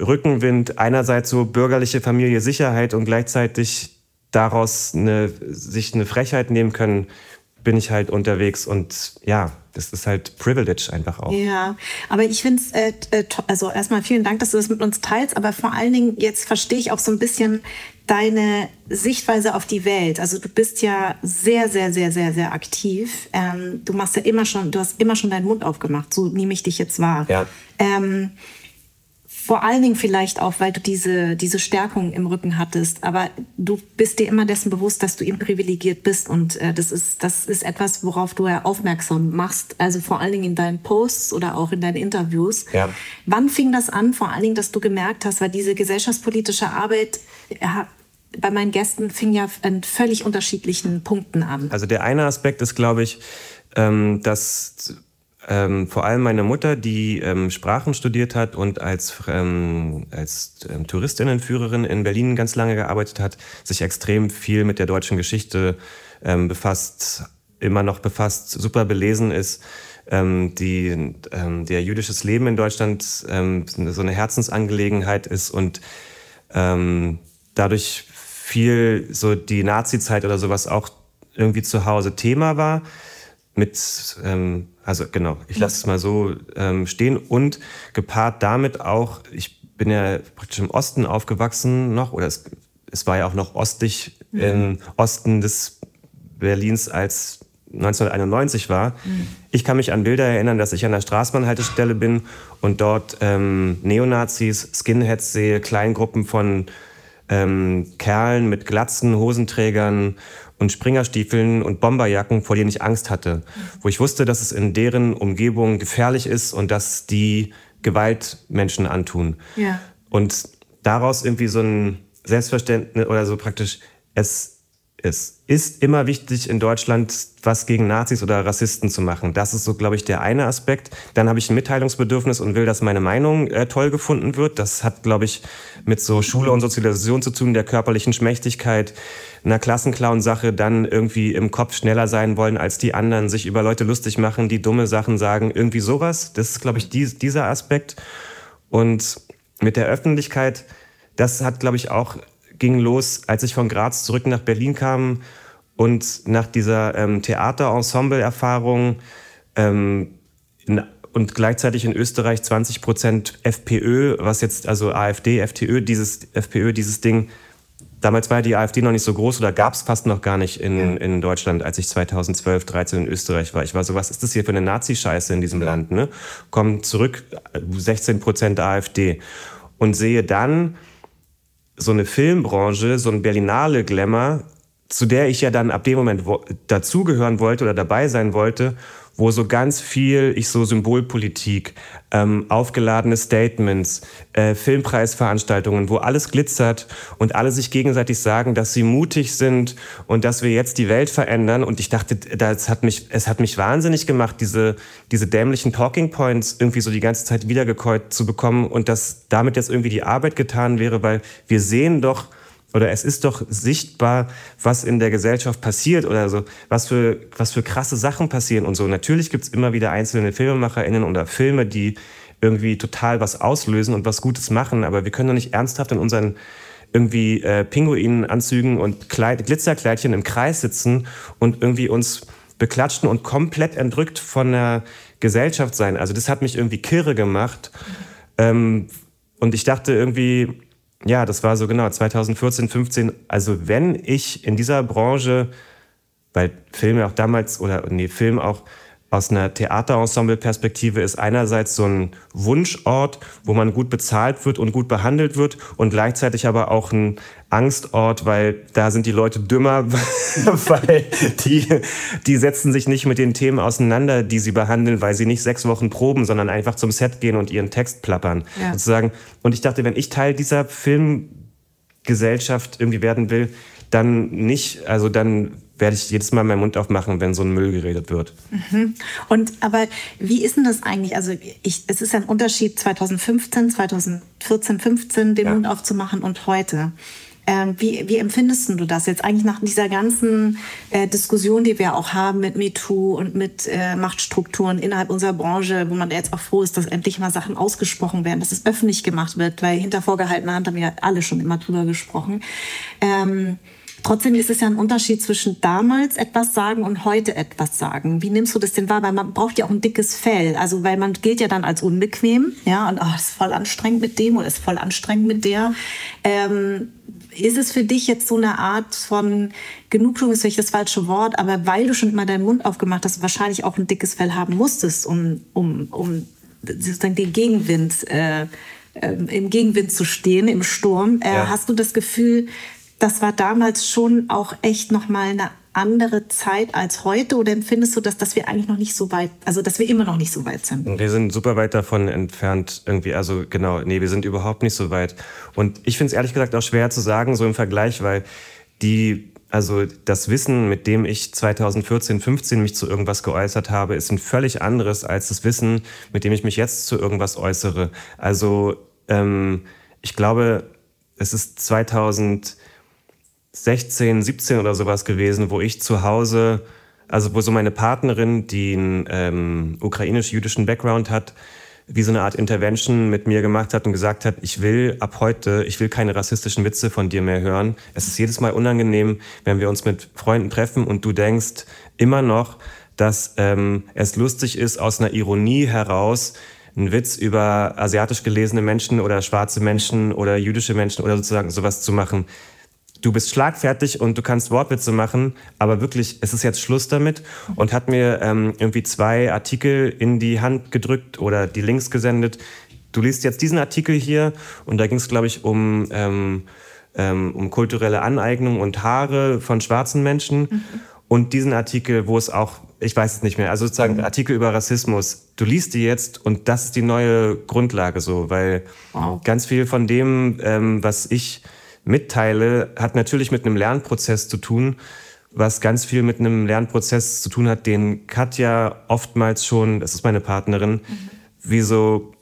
Rückenwind einerseits so bürgerliche Familie Sicherheit und gleichzeitig daraus eine, sich eine Frechheit nehmen können, bin ich halt unterwegs und ja, das ist halt Privilege einfach auch. Ja, aber ich finde es, äh, äh also erstmal vielen Dank, dass du das mit uns teilst, aber vor allen Dingen jetzt verstehe ich auch so ein bisschen deine Sichtweise auf die Welt. Also du bist ja sehr, sehr, sehr, sehr, sehr aktiv. Ähm, du machst ja immer schon, du hast immer schon deinen Mund aufgemacht, so nehme ich dich jetzt wahr. Ja. Ähm, vor allen Dingen vielleicht auch, weil du diese, diese Stärkung im Rücken hattest. Aber du bist dir immer dessen bewusst, dass du eben privilegiert bist. Und äh, das, ist, das ist etwas, worauf du ja aufmerksam machst. Also vor allen Dingen in deinen Posts oder auch in deinen Interviews. Ja. Wann fing das an, vor allen Dingen, dass du gemerkt hast, weil diese gesellschaftspolitische Arbeit ja, bei meinen Gästen fing ja an völlig unterschiedlichen Punkten an. Also der eine Aspekt ist, glaube ich, ähm, dass ähm, vor allem meine Mutter, die ähm, Sprachen studiert hat und als, ähm, als ähm, Touristinnenführerin in Berlin ganz lange gearbeitet hat, sich extrem viel mit der deutschen Geschichte ähm, befasst, immer noch befasst, super belesen ist, ähm, die, der jüdisches Leben in Deutschland so eine Herzensangelegenheit ist und dadurch viel so die Nazi-Zeit oder sowas auch irgendwie zu Hause Thema war mit, ähm, also genau, ich lasse es mal so ähm, stehen und gepaart damit auch, ich bin ja praktisch im Osten aufgewachsen noch, oder es, es war ja auch noch ostlich mhm. im Osten des Berlins als 1991 war. Mhm. Ich kann mich an Bilder erinnern, dass ich an der Straßenbahnhaltestelle bin und dort ähm, Neonazis, Skinheads sehe, Kleingruppen von ähm, Kerlen mit Glatzen, Hosenträgern und Springerstiefeln und Bomberjacken, vor denen ich Angst hatte. Wo ich wusste, dass es in deren Umgebung gefährlich ist und dass die Gewalt Menschen antun. Ja. Und daraus irgendwie so ein Selbstverständnis oder so praktisch, es es ist immer wichtig in Deutschland, was gegen Nazis oder Rassisten zu machen. Das ist so, glaube ich, der eine Aspekt. Dann habe ich ein Mitteilungsbedürfnis und will, dass meine Meinung äh, toll gefunden wird. Das hat, glaube ich, mit so Schule und Sozialisation zu tun, der körperlichen Schmächtigkeit, einer Klassenclown-Sache, dann irgendwie im Kopf schneller sein wollen als die anderen, sich über Leute lustig machen, die dumme Sachen sagen, irgendwie sowas. Das ist, glaube ich, dies, dieser Aspekt. Und mit der Öffentlichkeit, das hat, glaube ich, auch ging los, als ich von Graz zurück nach Berlin kam und nach dieser ähm, Theaterensemble-Erfahrung ähm, und gleichzeitig in Österreich 20 Prozent FPÖ, was jetzt also AfD, FTÖ, dieses FPÖ, dieses Ding. Damals war die AfD noch nicht so groß oder gab es fast noch gar nicht in, in Deutschland, als ich 2012, 13 in Österreich war. Ich war so, was ist das hier für eine Nazi-Scheiße in diesem Land? Ne? Komm zurück, 16 Prozent AfD. Und sehe dann, so eine Filmbranche, so ein Berlinale Glamour, zu der ich ja dann ab dem Moment dazugehören wollte oder dabei sein wollte wo so ganz viel, ich so Symbolpolitik, ähm, aufgeladene Statements, äh, Filmpreisveranstaltungen, wo alles glitzert und alle sich gegenseitig sagen, dass sie mutig sind und dass wir jetzt die Welt verändern. Und ich dachte, das hat mich, es hat mich wahnsinnig gemacht, diese, diese dämlichen Talking Points irgendwie so die ganze Zeit wiedergekäut zu bekommen und dass damit jetzt irgendwie die Arbeit getan wäre, weil wir sehen doch, oder es ist doch sichtbar, was in der Gesellschaft passiert oder so, was für, was für krasse Sachen passieren und so. Natürlich gibt es immer wieder einzelne FilmemacherInnen oder Filme, die irgendwie total was auslösen und was Gutes machen, aber wir können doch nicht ernsthaft in unseren irgendwie äh, Pinguinanzügen und Kleid Glitzerkleidchen im Kreis sitzen und irgendwie uns beklatschen und komplett entrückt von der Gesellschaft sein. Also das hat mich irgendwie kirre gemacht. Ähm, und ich dachte irgendwie, ja, das war so genau 2014, 15. Also wenn ich in dieser Branche, weil Filme auch damals oder nee, Film auch aus einer Theaterensemble-Perspektive ist einerseits so ein Wunschort, wo man gut bezahlt wird und gut behandelt wird und gleichzeitig aber auch ein Angstort, weil da sind die Leute dümmer, (laughs) weil die, die setzen sich nicht mit den Themen auseinander, die sie behandeln, weil sie nicht sechs Wochen proben, sondern einfach zum Set gehen und ihren Text plappern. Ja. Sozusagen. Und ich dachte, wenn ich Teil dieser Filmgesellschaft irgendwie werden will, dann nicht, also dann werde ich jedes Mal meinen Mund aufmachen, wenn so ein Müll geredet wird. Mhm. Und aber wie ist denn das eigentlich? Also ich, es ist ein Unterschied 2015, 2014, 15 den ja. Mund aufzumachen und heute. Ähm, wie, wie empfindest du das jetzt eigentlich nach dieser ganzen äh, Diskussion, die wir auch haben mit MeToo und mit äh, Machtstrukturen innerhalb unserer Branche, wo man jetzt auch froh ist, dass endlich mal Sachen ausgesprochen werden, dass es öffentlich gemacht wird, weil hinter vorgehaltener Hand haben wir alle schon immer drüber gesprochen. Ähm, Trotzdem ist es ja ein Unterschied zwischen damals etwas sagen und heute etwas sagen. Wie nimmst du das denn wahr? Weil man braucht ja auch ein dickes Fell. Also, weil man gilt ja dann als unbequem. Ja, und oh, ist voll anstrengend mit dem oder ist voll anstrengend mit der. Ähm, ist es für dich jetzt so eine Art von Genugtuung, ist vielleicht das falsche Wort, aber weil du schon immer deinen Mund aufgemacht hast, wahrscheinlich auch ein dickes Fell haben musstest, um, um, um sozusagen den Gegenwind, äh, äh, im Gegenwind zu stehen, im Sturm. Äh, ja. Hast du das Gefühl, das war damals schon auch echt nochmal eine andere Zeit als heute oder empfindest du das, dass wir eigentlich noch nicht so weit, also dass wir immer noch nicht so weit sind? Wir sind super weit davon entfernt irgendwie, also genau, nee, wir sind überhaupt nicht so weit. Und ich finde es ehrlich gesagt auch schwer zu sagen, so im Vergleich, weil die, also das Wissen, mit dem ich 2014, 15 mich zu irgendwas geäußert habe, ist ein völlig anderes als das Wissen, mit dem ich mich jetzt zu irgendwas äußere. Also ähm, ich glaube, es ist 2000 16, 17 oder sowas gewesen, wo ich zu Hause, also wo so meine Partnerin, die einen ähm, ukrainisch-jüdischen Background hat, wie so eine Art Intervention mit mir gemacht hat und gesagt hat, ich will ab heute, ich will keine rassistischen Witze von dir mehr hören. Es ist jedes Mal unangenehm, wenn wir uns mit Freunden treffen und du denkst immer noch, dass ähm, es lustig ist, aus einer Ironie heraus einen Witz über asiatisch gelesene Menschen oder schwarze Menschen oder jüdische Menschen oder sozusagen sowas zu machen du bist schlagfertig und du kannst Wortwitze machen, aber wirklich, es ist jetzt Schluss damit und hat mir ähm, irgendwie zwei Artikel in die Hand gedrückt oder die Links gesendet. Du liest jetzt diesen Artikel hier und da ging es, glaube ich, um, ähm, ähm, um kulturelle Aneignung und Haare von schwarzen Menschen. Mhm. Und diesen Artikel, wo es auch, ich weiß es nicht mehr, also sozusagen mhm. Artikel über Rassismus, du liest die jetzt und das ist die neue Grundlage so, weil wow. ganz viel von dem, ähm, was ich mitteile, hat natürlich mit einem Lernprozess zu tun, was ganz viel mit einem Lernprozess zu tun hat, den Katja oftmals schon, das ist meine Partnerin, mhm. wie so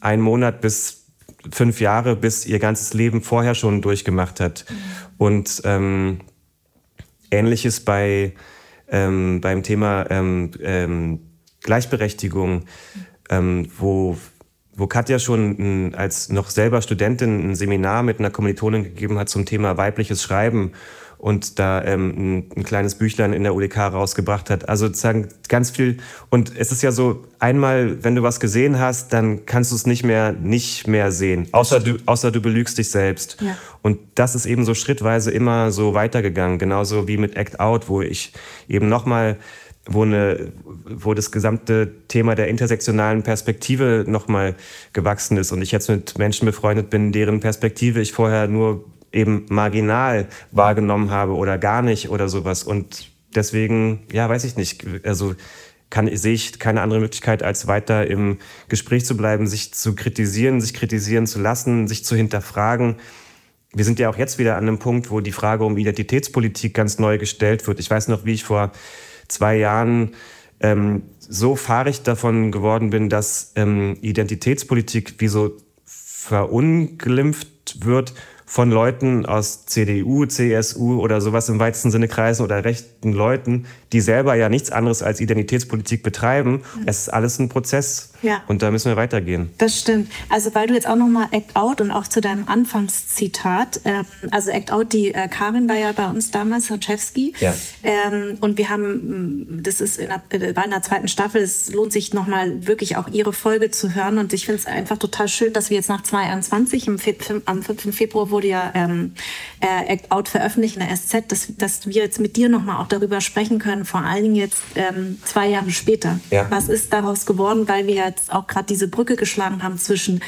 ein Monat bis fünf Jahre, bis ihr ganzes Leben vorher schon durchgemacht hat. Mhm. Und ähm, ähnliches bei ähm, beim Thema ähm, ähm, Gleichberechtigung, ähm, wo wo Katja schon als noch selber Studentin ein Seminar mit einer Kommilitonin gegeben hat zum Thema weibliches Schreiben und da ähm, ein, ein, kleines Büchlein in der UDK rausgebracht hat. Also sozusagen ganz viel. Und es ist ja so, einmal, wenn du was gesehen hast, dann kannst du es nicht mehr, nicht mehr sehen. Außer du, außer du belügst dich selbst. Ja. Und das ist eben so schrittweise immer so weitergegangen. Genauso wie mit Act Out, wo ich eben nochmal wo, eine, wo das gesamte Thema der intersektionalen Perspektive nochmal gewachsen ist und ich jetzt mit Menschen befreundet bin, deren Perspektive ich vorher nur eben marginal wahrgenommen habe oder gar nicht oder sowas. Und deswegen, ja, weiß ich nicht. Also kann, sehe ich keine andere Möglichkeit, als weiter im Gespräch zu bleiben, sich zu kritisieren, sich kritisieren zu lassen, sich zu hinterfragen. Wir sind ja auch jetzt wieder an einem Punkt, wo die Frage um Identitätspolitik ganz neu gestellt wird. Ich weiß noch, wie ich vor zwei Jahren ähm, so fahrig davon geworden bin, dass ähm, Identitätspolitik wie so verunglimpft wird von Leuten aus CDU, CSU oder sowas im weitesten Sinne Kreisen oder rechten Leuten, die selber ja nichts anderes als Identitätspolitik betreiben. Mhm. Es ist alles ein Prozess. Ja. Und da müssen wir weitergehen. Das stimmt. Also weil du jetzt auch nochmal Act Out und auch zu deinem Anfangszitat, äh, also Act Out, die äh, Karin war ja bei uns damals, Hatschewski. Ja. Ähm, und wir haben, mm, das ist in der, äh, bei einer zweiten Staffel, es lohnt sich nochmal wirklich auch ihre Folge zu hören. Und ich finde es einfach total schön, dass wir jetzt nach 2021, im Fe am 5. Februar wurde ja ähm, äh, Act Out veröffentlicht in der SZ, dass, dass wir jetzt mit dir nochmal auch darüber sprechen können, vor allen Dingen jetzt ähm, zwei Jahre später. Ja. Was ist daraus geworden, weil wir jetzt auch gerade diese Brücke geschlagen haben zwischen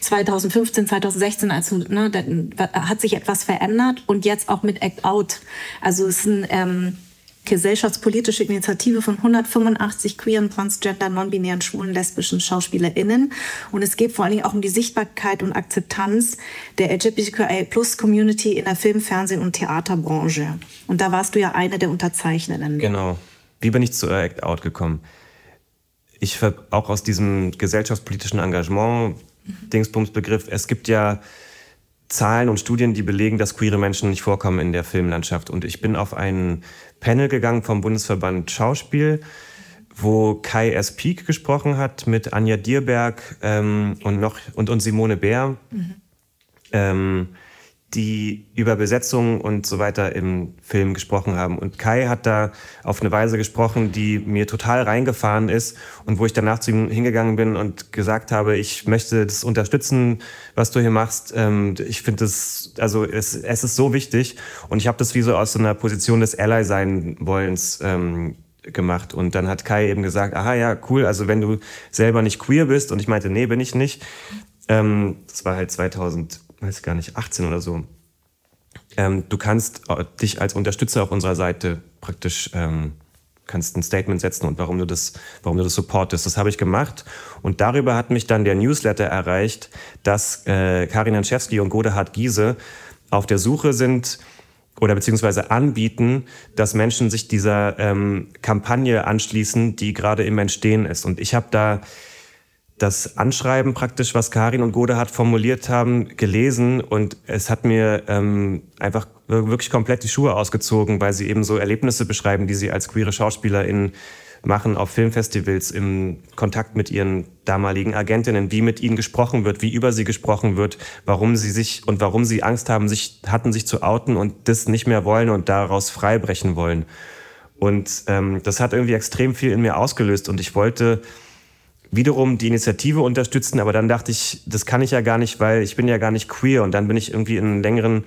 2015, 2016, also ne, da hat sich etwas verändert und jetzt auch mit Act Out. Also es ist eine ähm, gesellschaftspolitische Initiative von 185 queeren, transgender, non-binären, schwulen, lesbischen SchauspielerInnen. Und es geht vor allen Dingen auch um die Sichtbarkeit und Akzeptanz der LGBTQIA-Plus-Community in der Film-, Fernsehen- und Theaterbranche. Und da warst du ja eine der Unterzeichnenden. Genau. Wie bin ich zu Act Out gekommen? Ich auch aus diesem gesellschaftspolitischen Engagement. Dingsbums-Begriff, es gibt ja Zahlen und Studien, die belegen, dass queere Menschen nicht vorkommen in der Filmlandschaft. Und ich bin auf ein Panel gegangen vom Bundesverband Schauspiel, wo Kai S. Peak gesprochen hat mit Anja Dierberg ähm, und, noch, und, und Simone Bär. Mhm. Ähm, die über Besetzung und so weiter im Film gesprochen haben. Und Kai hat da auf eine Weise gesprochen, die mir total reingefahren ist und wo ich danach zu ihm hingegangen bin und gesagt habe, ich möchte das unterstützen, was du hier machst. Ähm, ich finde es, also es, es ist so wichtig und ich habe das wie so aus so einer Position des Ally sein wollens ähm, gemacht. Und dann hat Kai eben gesagt, aha ja, cool, also wenn du selber nicht queer bist und ich meinte, nee, bin ich nicht. Ähm, das war halt 2000 weiß gar nicht, 18 oder so. Ähm, du kannst äh, dich als Unterstützer auf unserer Seite praktisch ähm, kannst ein Statement setzen und warum du das, warum du das supportest. Das habe ich gemacht und darüber hat mich dann der Newsletter erreicht, dass äh, Karin Hanschewski und Godehard Giese auf der Suche sind oder beziehungsweise anbieten, dass Menschen sich dieser ähm, Kampagne anschließen, die gerade im Entstehen ist. Und ich habe da das Anschreiben praktisch, was Karin und Godehard formuliert haben, gelesen und es hat mir ähm, einfach wirklich komplett die Schuhe ausgezogen, weil sie eben so Erlebnisse beschreiben, die sie als queere SchauspielerInnen machen auf Filmfestivals im Kontakt mit ihren damaligen Agentinnen, wie mit ihnen gesprochen wird, wie über sie gesprochen wird, warum sie sich und warum sie Angst haben, sich hatten sich zu outen und das nicht mehr wollen und daraus freibrechen wollen. Und ähm, das hat irgendwie extrem viel in mir ausgelöst und ich wollte wiederum die Initiative unterstützen, aber dann dachte ich, das kann ich ja gar nicht, weil ich bin ja gar nicht queer. Und dann bin ich irgendwie in einen längeren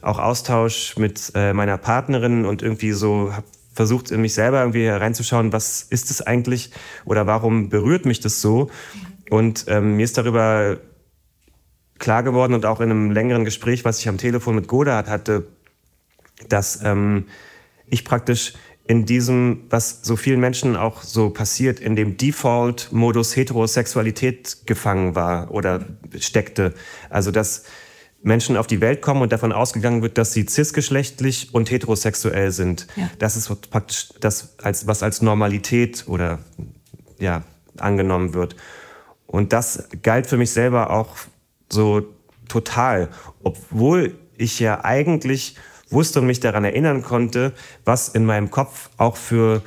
auch Austausch mit äh, meiner Partnerin und irgendwie so habe versucht in mich selber irgendwie reinzuschauen, was ist es eigentlich oder warum berührt mich das so? Und ähm, mir ist darüber klar geworden und auch in einem längeren Gespräch, was ich am Telefon mit Goda hatte, dass ähm, ich praktisch in diesem, was so vielen Menschen auch so passiert, in dem Default-Modus Heterosexualität gefangen war oder steckte. Also dass Menschen auf die Welt kommen und davon ausgegangen wird, dass sie cisgeschlechtlich und heterosexuell sind. Ja. Das ist praktisch das, als, was als Normalität oder ja, angenommen wird. Und das galt für mich selber auch so total, obwohl ich ja eigentlich wusste und mich daran erinnern konnte, was in meinem Kopf auch für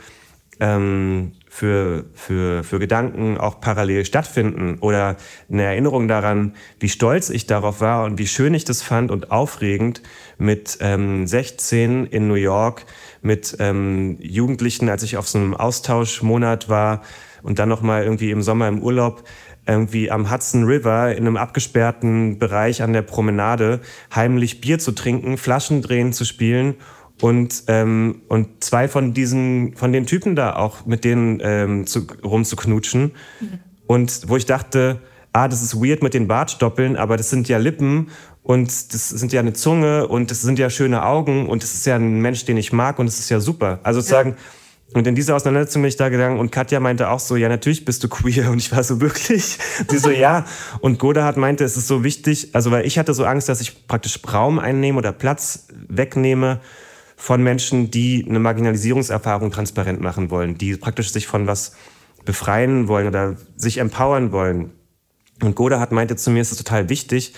ähm, für, für, für Gedanken auch parallel stattfinden oder eine Erinnerung daran, wie stolz ich darauf war und wie schön ich das fand und aufregend mit ähm, 16 in New York mit ähm, Jugendlichen, als ich auf so einem Austauschmonat war und dann nochmal irgendwie im Sommer im Urlaub irgendwie am Hudson River in einem abgesperrten Bereich an der Promenade heimlich Bier zu trinken, Flaschen drehen zu spielen und, ähm, und zwei von diesen, von den Typen da auch mit denen ähm, zu, rumzuknutschen. Mhm. Und wo ich dachte, ah, das ist weird mit den Bartstoppeln, aber das sind ja Lippen und das sind ja eine Zunge und das sind ja schöne Augen und das ist ja ein Mensch, den ich mag und das ist ja super. Also sozusagen, ja. Und in dieser Auseinandersetzung bin ich da gegangen und Katja meinte auch so, ja, natürlich bist du queer. (laughs) Und ich war so, wirklich? Sie so, ja. Und Goda meinte, es ist so wichtig, also weil ich hatte so Angst, dass ich praktisch Raum einnehme oder Platz wegnehme von Menschen, die eine Marginalisierungserfahrung transparent machen wollen, die praktisch sich von was befreien wollen oder sich empowern wollen. Und Goda meinte zu mir, es ist total wichtig,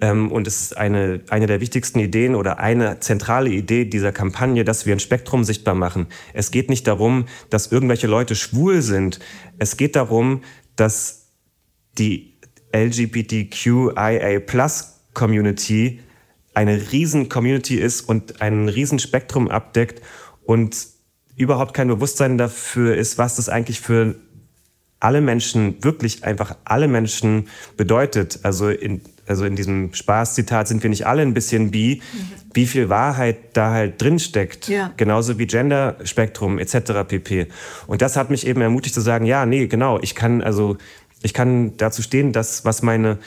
und es ist eine, eine der wichtigsten Ideen oder eine zentrale Idee dieser Kampagne, dass wir ein Spektrum sichtbar machen. Es geht nicht darum, dass irgendwelche Leute schwul sind. Es geht darum, dass die LGBTQIA Plus Community eine riesen Community ist und ein riesen Spektrum abdeckt und überhaupt kein Bewusstsein dafür ist, was das eigentlich für alle Menschen, wirklich einfach alle Menschen bedeutet. Also in, also in diesem Spaßzitat sind wir nicht alle ein bisschen bi, wie viel Wahrheit da halt drin steckt. Ja. Genauso wie Genderspektrum etc. pp. Und das hat mich eben ermutigt zu sagen, ja, nee, genau, ich kann also ich kann dazu stehen, dass was meine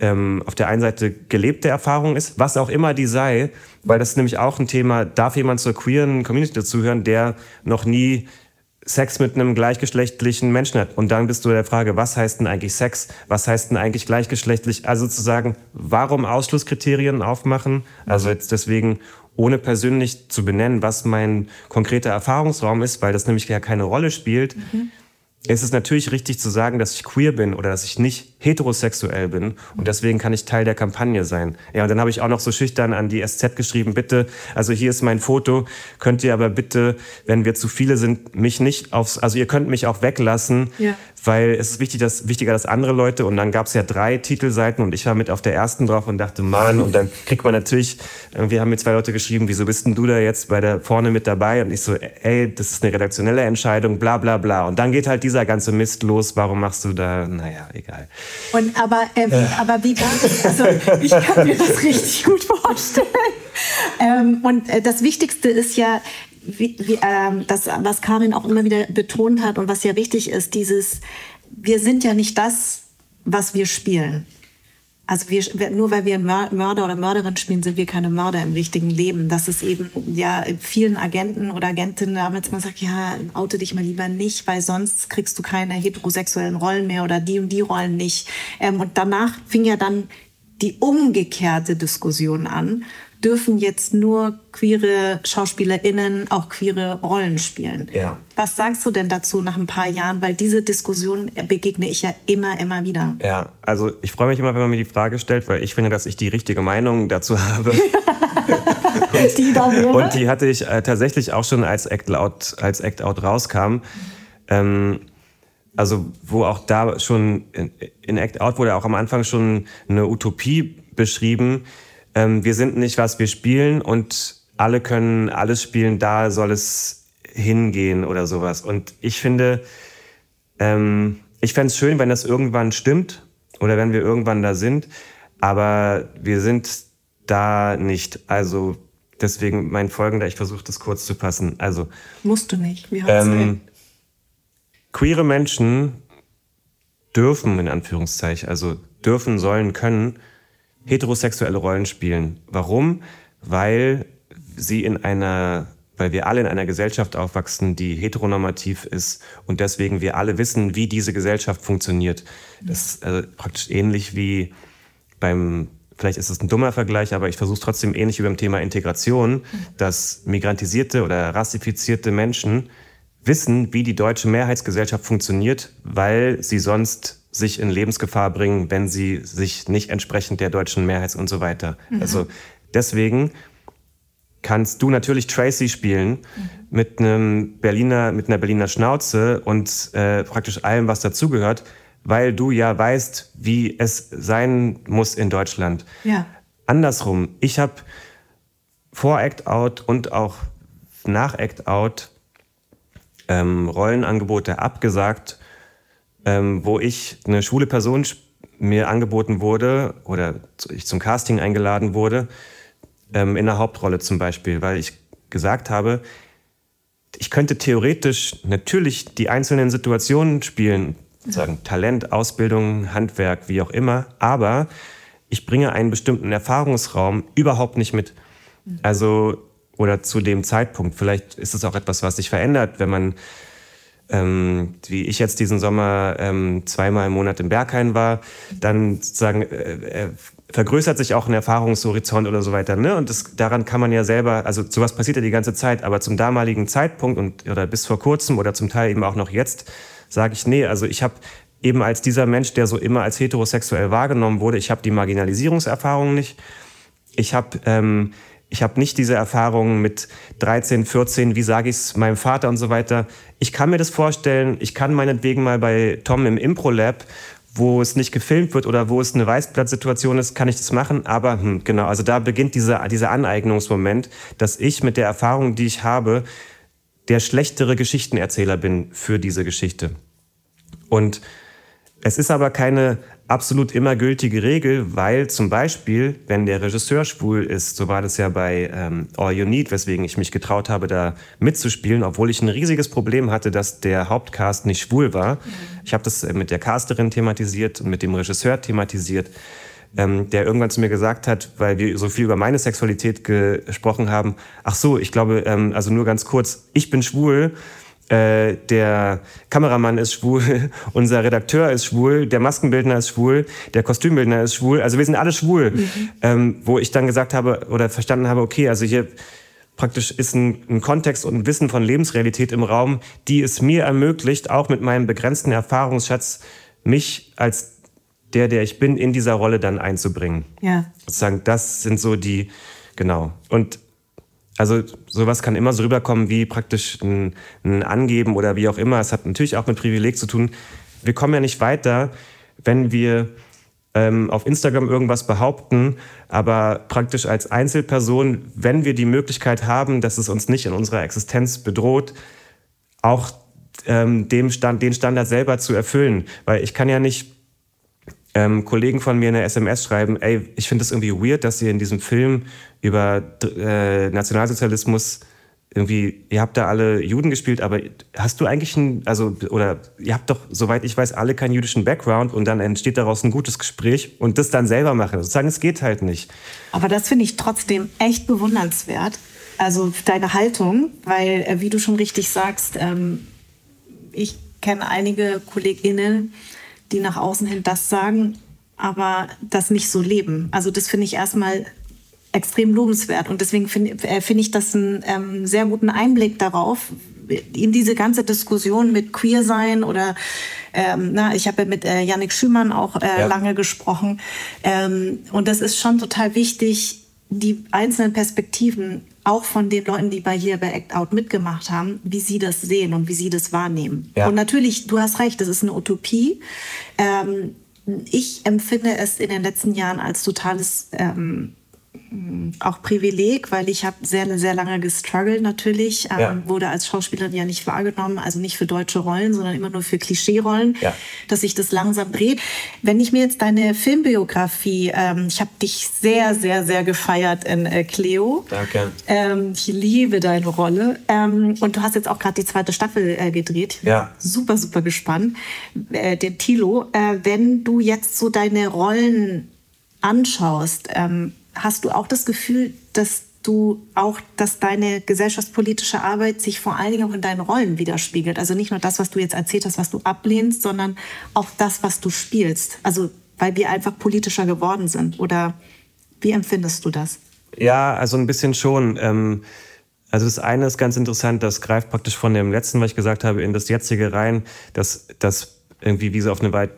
ähm, auf der einen Seite gelebte Erfahrung ist, was auch immer die sei, weil das ist nämlich auch ein Thema, darf jemand zur queeren Community dazuhören, der noch nie Sex mit einem gleichgeschlechtlichen Menschen hat. Und dann bist du der Frage, was heißt denn eigentlich Sex? Was heißt denn eigentlich gleichgeschlechtlich? Also zu sagen, warum Ausschlusskriterien aufmachen? Also jetzt deswegen, ohne persönlich zu benennen, was mein konkreter Erfahrungsraum ist, weil das nämlich ja keine Rolle spielt. Mhm es ist natürlich richtig zu sagen, dass ich queer bin oder dass ich nicht heterosexuell bin und deswegen kann ich Teil der Kampagne sein. Ja, und dann habe ich auch noch so schüchtern an die SZ geschrieben, bitte, also hier ist mein Foto, könnt ihr aber bitte, wenn wir zu viele sind, mich nicht aufs, also ihr könnt mich auch weglassen, ja weil es ist wichtig, dass, wichtiger, dass andere Leute, und dann gab es ja drei Titelseiten und ich war mit auf der ersten drauf und dachte, Mann, und dann kriegt man natürlich, wir haben mir zwei Leute geschrieben, wieso bist denn du da jetzt bei der vorne mit dabei? Und ich so, ey, das ist eine redaktionelle Entscheidung, bla bla bla. Und dann geht halt dieser ganze Mist los, warum machst du da, naja, egal. Und aber, äh, wie, aber wie also, ich kann mir das richtig gut vorstellen. Ähm, und äh, das Wichtigste ist ja, wie, wie, ähm, das, was Karin auch immer wieder betont hat und was ja wichtig ist, dieses, wir sind ja nicht das, was wir spielen. Also wir, nur weil wir Mörder oder Mörderin spielen, sind wir keine Mörder im richtigen Leben. Das ist eben ja vielen Agenten oder Agentinnen damals man sagt, ja, oute dich mal lieber nicht, weil sonst kriegst du keine heterosexuellen Rollen mehr oder die und die Rollen nicht. Ähm, und danach fing ja dann die umgekehrte Diskussion an dürfen jetzt nur queere SchauspielerInnen auch queere Rollen spielen. Ja. Was sagst du denn dazu nach ein paar Jahren? Weil diese Diskussion begegne ich ja immer, immer wieder. Ja, also ich freue mich immer, wenn man mir die Frage stellt, weil ich finde, dass ich die richtige Meinung dazu habe. und, (laughs) die da wäre? Und die hatte ich äh, tatsächlich auch schon als Act Out, als Act Out rauskam. Ähm, also wo auch da schon in, in Act Out wurde auch am Anfang schon eine Utopie beschrieben, ähm, wir sind nicht, was wir spielen und alle können alles spielen, da soll es hingehen oder sowas. Und ich finde, ähm, ich fände es schön, wenn das irgendwann stimmt oder wenn wir irgendwann da sind, aber wir sind da nicht. Also deswegen mein folgender, ich versuche das kurz zu fassen. Also musst du nicht. Wir ähm, queere Menschen dürfen in Anführungszeichen, also dürfen, sollen, können heterosexuelle Rollen spielen. Warum? Weil sie in einer weil wir alle in einer Gesellschaft aufwachsen, die heteronormativ ist und deswegen wir alle wissen, wie diese Gesellschaft funktioniert. Das ist also praktisch ähnlich wie beim vielleicht ist es ein dummer Vergleich, aber ich versuche es trotzdem ähnlich wie beim Thema Integration, dass migrantisierte oder rassifizierte Menschen wissen, wie die deutsche Mehrheitsgesellschaft funktioniert, weil sie sonst sich in Lebensgefahr bringen, wenn sie sich nicht entsprechend der deutschen Mehrheits und so weiter. Mhm. Also deswegen kannst du natürlich Tracy spielen mhm. mit einem Berliner, mit einer Berliner Schnauze und äh, praktisch allem, was dazugehört, weil du ja weißt, wie es sein muss in Deutschland. Ja. Andersrum, ich habe vor Act Out und auch nach Act Out ähm, Rollenangebote abgesagt, ähm, wo ich eine schwule Person mir angeboten wurde oder ich zum Casting eingeladen wurde, ähm, in der Hauptrolle zum Beispiel, weil ich gesagt habe, ich könnte theoretisch natürlich die einzelnen Situationen spielen, sagen Talent, Ausbildung, Handwerk, wie auch immer, aber ich bringe einen bestimmten Erfahrungsraum überhaupt nicht mit. Also, oder zu dem Zeitpunkt. Vielleicht ist es auch etwas, was sich verändert, wenn man ähm, wie ich jetzt diesen Sommer ähm, zweimal im Monat im Berghain war, dann sozusagen äh, äh, vergrößert sich auch ein Erfahrungshorizont oder so weiter. Ne? Und das, daran kann man ja selber, also sowas passiert ja die ganze Zeit, aber zum damaligen Zeitpunkt und oder bis vor kurzem oder zum Teil eben auch noch jetzt, sage ich, nee, also ich habe eben als dieser Mensch, der so immer als heterosexuell wahrgenommen wurde, ich habe die Marginalisierungserfahrung nicht. Ich habe ähm, ich habe nicht diese Erfahrungen mit 13, 14, wie sage ich es meinem Vater und so weiter. Ich kann mir das vorstellen, ich kann meinetwegen mal bei Tom im Impro-Lab, wo es nicht gefilmt wird oder wo es eine Weißblattsituation ist, kann ich das machen. Aber hm, genau, also da beginnt dieser, dieser Aneignungsmoment, dass ich mit der Erfahrung, die ich habe, der schlechtere Geschichtenerzähler bin für diese Geschichte. Und es ist aber keine absolut immer gültige Regel, weil zum Beispiel, wenn der Regisseur schwul ist, so war das ja bei ähm, All You Need, weswegen ich mich getraut habe, da mitzuspielen, obwohl ich ein riesiges Problem hatte, dass der Hauptcast nicht schwul war. Mhm. Ich habe das mit der Casterin thematisiert und mit dem Regisseur thematisiert, ähm, der irgendwann zu mir gesagt hat, weil wir so viel über meine Sexualität gesprochen haben, ach so, ich glaube, ähm, also nur ganz kurz, ich bin schwul äh, der Kameramann ist schwul, (laughs) unser Redakteur ist schwul, der Maskenbildner ist schwul, der Kostümbildner ist schwul. Also wir sind alle schwul. Mhm. Ähm, wo ich dann gesagt habe oder verstanden habe, okay, also hier praktisch ist ein, ein, Kontext und ein Wissen von Lebensrealität im Raum, die es mir ermöglicht, auch mit meinem begrenzten Erfahrungsschatz, mich als der, der ich bin, in dieser Rolle dann einzubringen. Ja. Sozusagen, das sind so die, genau. Und also sowas kann immer so rüberkommen wie praktisch ein, ein, Angeben oder wie auch immer. Es hat natürlich auch mit Privileg zu tun. Wir kommen ja nicht weiter, wenn wir ähm, auf Instagram irgendwas behaupten, aber praktisch als Einzelperson, wenn wir die Möglichkeit haben, dass es uns nicht in unserer Existenz bedroht, auch ähm, Stand, den Standard selber zu erfüllen. Weil ich kann ja nicht ähm, Kollegen von mir eine SMS schreiben, ey, ich finde es irgendwie weird, dass ihr in diesem Film über äh, Nationalsozialismus irgendwie, ihr habt da alle Juden gespielt, aber hast du eigentlich ein, also, oder ihr habt doch, soweit ich weiß, alle keinen jüdischen Background und dann entsteht daraus ein gutes Gespräch und das dann selber machen. Sozusagen, es geht halt nicht. Aber das finde ich trotzdem echt bewundernswert. Also deine Haltung, weil, äh, wie du schon richtig sagst, ähm, ich kenne einige KollegInnen, die nach außen hin das sagen, aber das nicht so leben. Also das finde ich erstmal extrem lobenswert. Und deswegen finde äh, find ich das einen ähm, sehr guten Einblick darauf, in diese ganze Diskussion mit Queer sein oder ähm, na, ich habe ja mit äh, Yannick Schümann auch äh, ja. lange gesprochen. Ähm, und das ist schon total wichtig, die einzelnen Perspektiven auch von den Leuten, die bei hier bei Act Out mitgemacht haben, wie sie das sehen und wie sie das wahrnehmen. Ja. Und natürlich, du hast recht, das ist eine Utopie. Ähm, ich empfinde es in den letzten Jahren als totales ähm, auch Privileg, weil ich habe sehr, sehr lange gestruggelt natürlich, ähm, ja. wurde als Schauspielerin ja nicht wahrgenommen, also nicht für deutsche Rollen, sondern immer nur für Klischee-Rollen, ja. dass sich das langsam dreht. Wenn ich mir jetzt deine Filmbiografie, ähm, ich habe dich sehr, sehr, sehr gefeiert in äh, Cleo. Danke. Ähm, ich liebe deine Rolle ähm, und du hast jetzt auch gerade die zweite Staffel äh, gedreht. Ja. Super, super gespannt. Äh, den Tilo, äh, wenn du jetzt so deine Rollen anschaust, ähm, hast du auch das Gefühl, dass du auch, dass deine gesellschaftspolitische Arbeit sich vor allen Dingen auch in deinen Rollen widerspiegelt. Also nicht nur das, was du jetzt erzählt hast, was du ablehnst, sondern auch das, was du spielst. Also weil wir einfach politischer geworden sind. Oder Wie empfindest du das? Ja, also ein bisschen schon. Ähm, also das eine ist ganz interessant, das greift praktisch von dem letzten, was ich gesagt habe, in das jetzige rein, dass das irgendwie wie so auf eine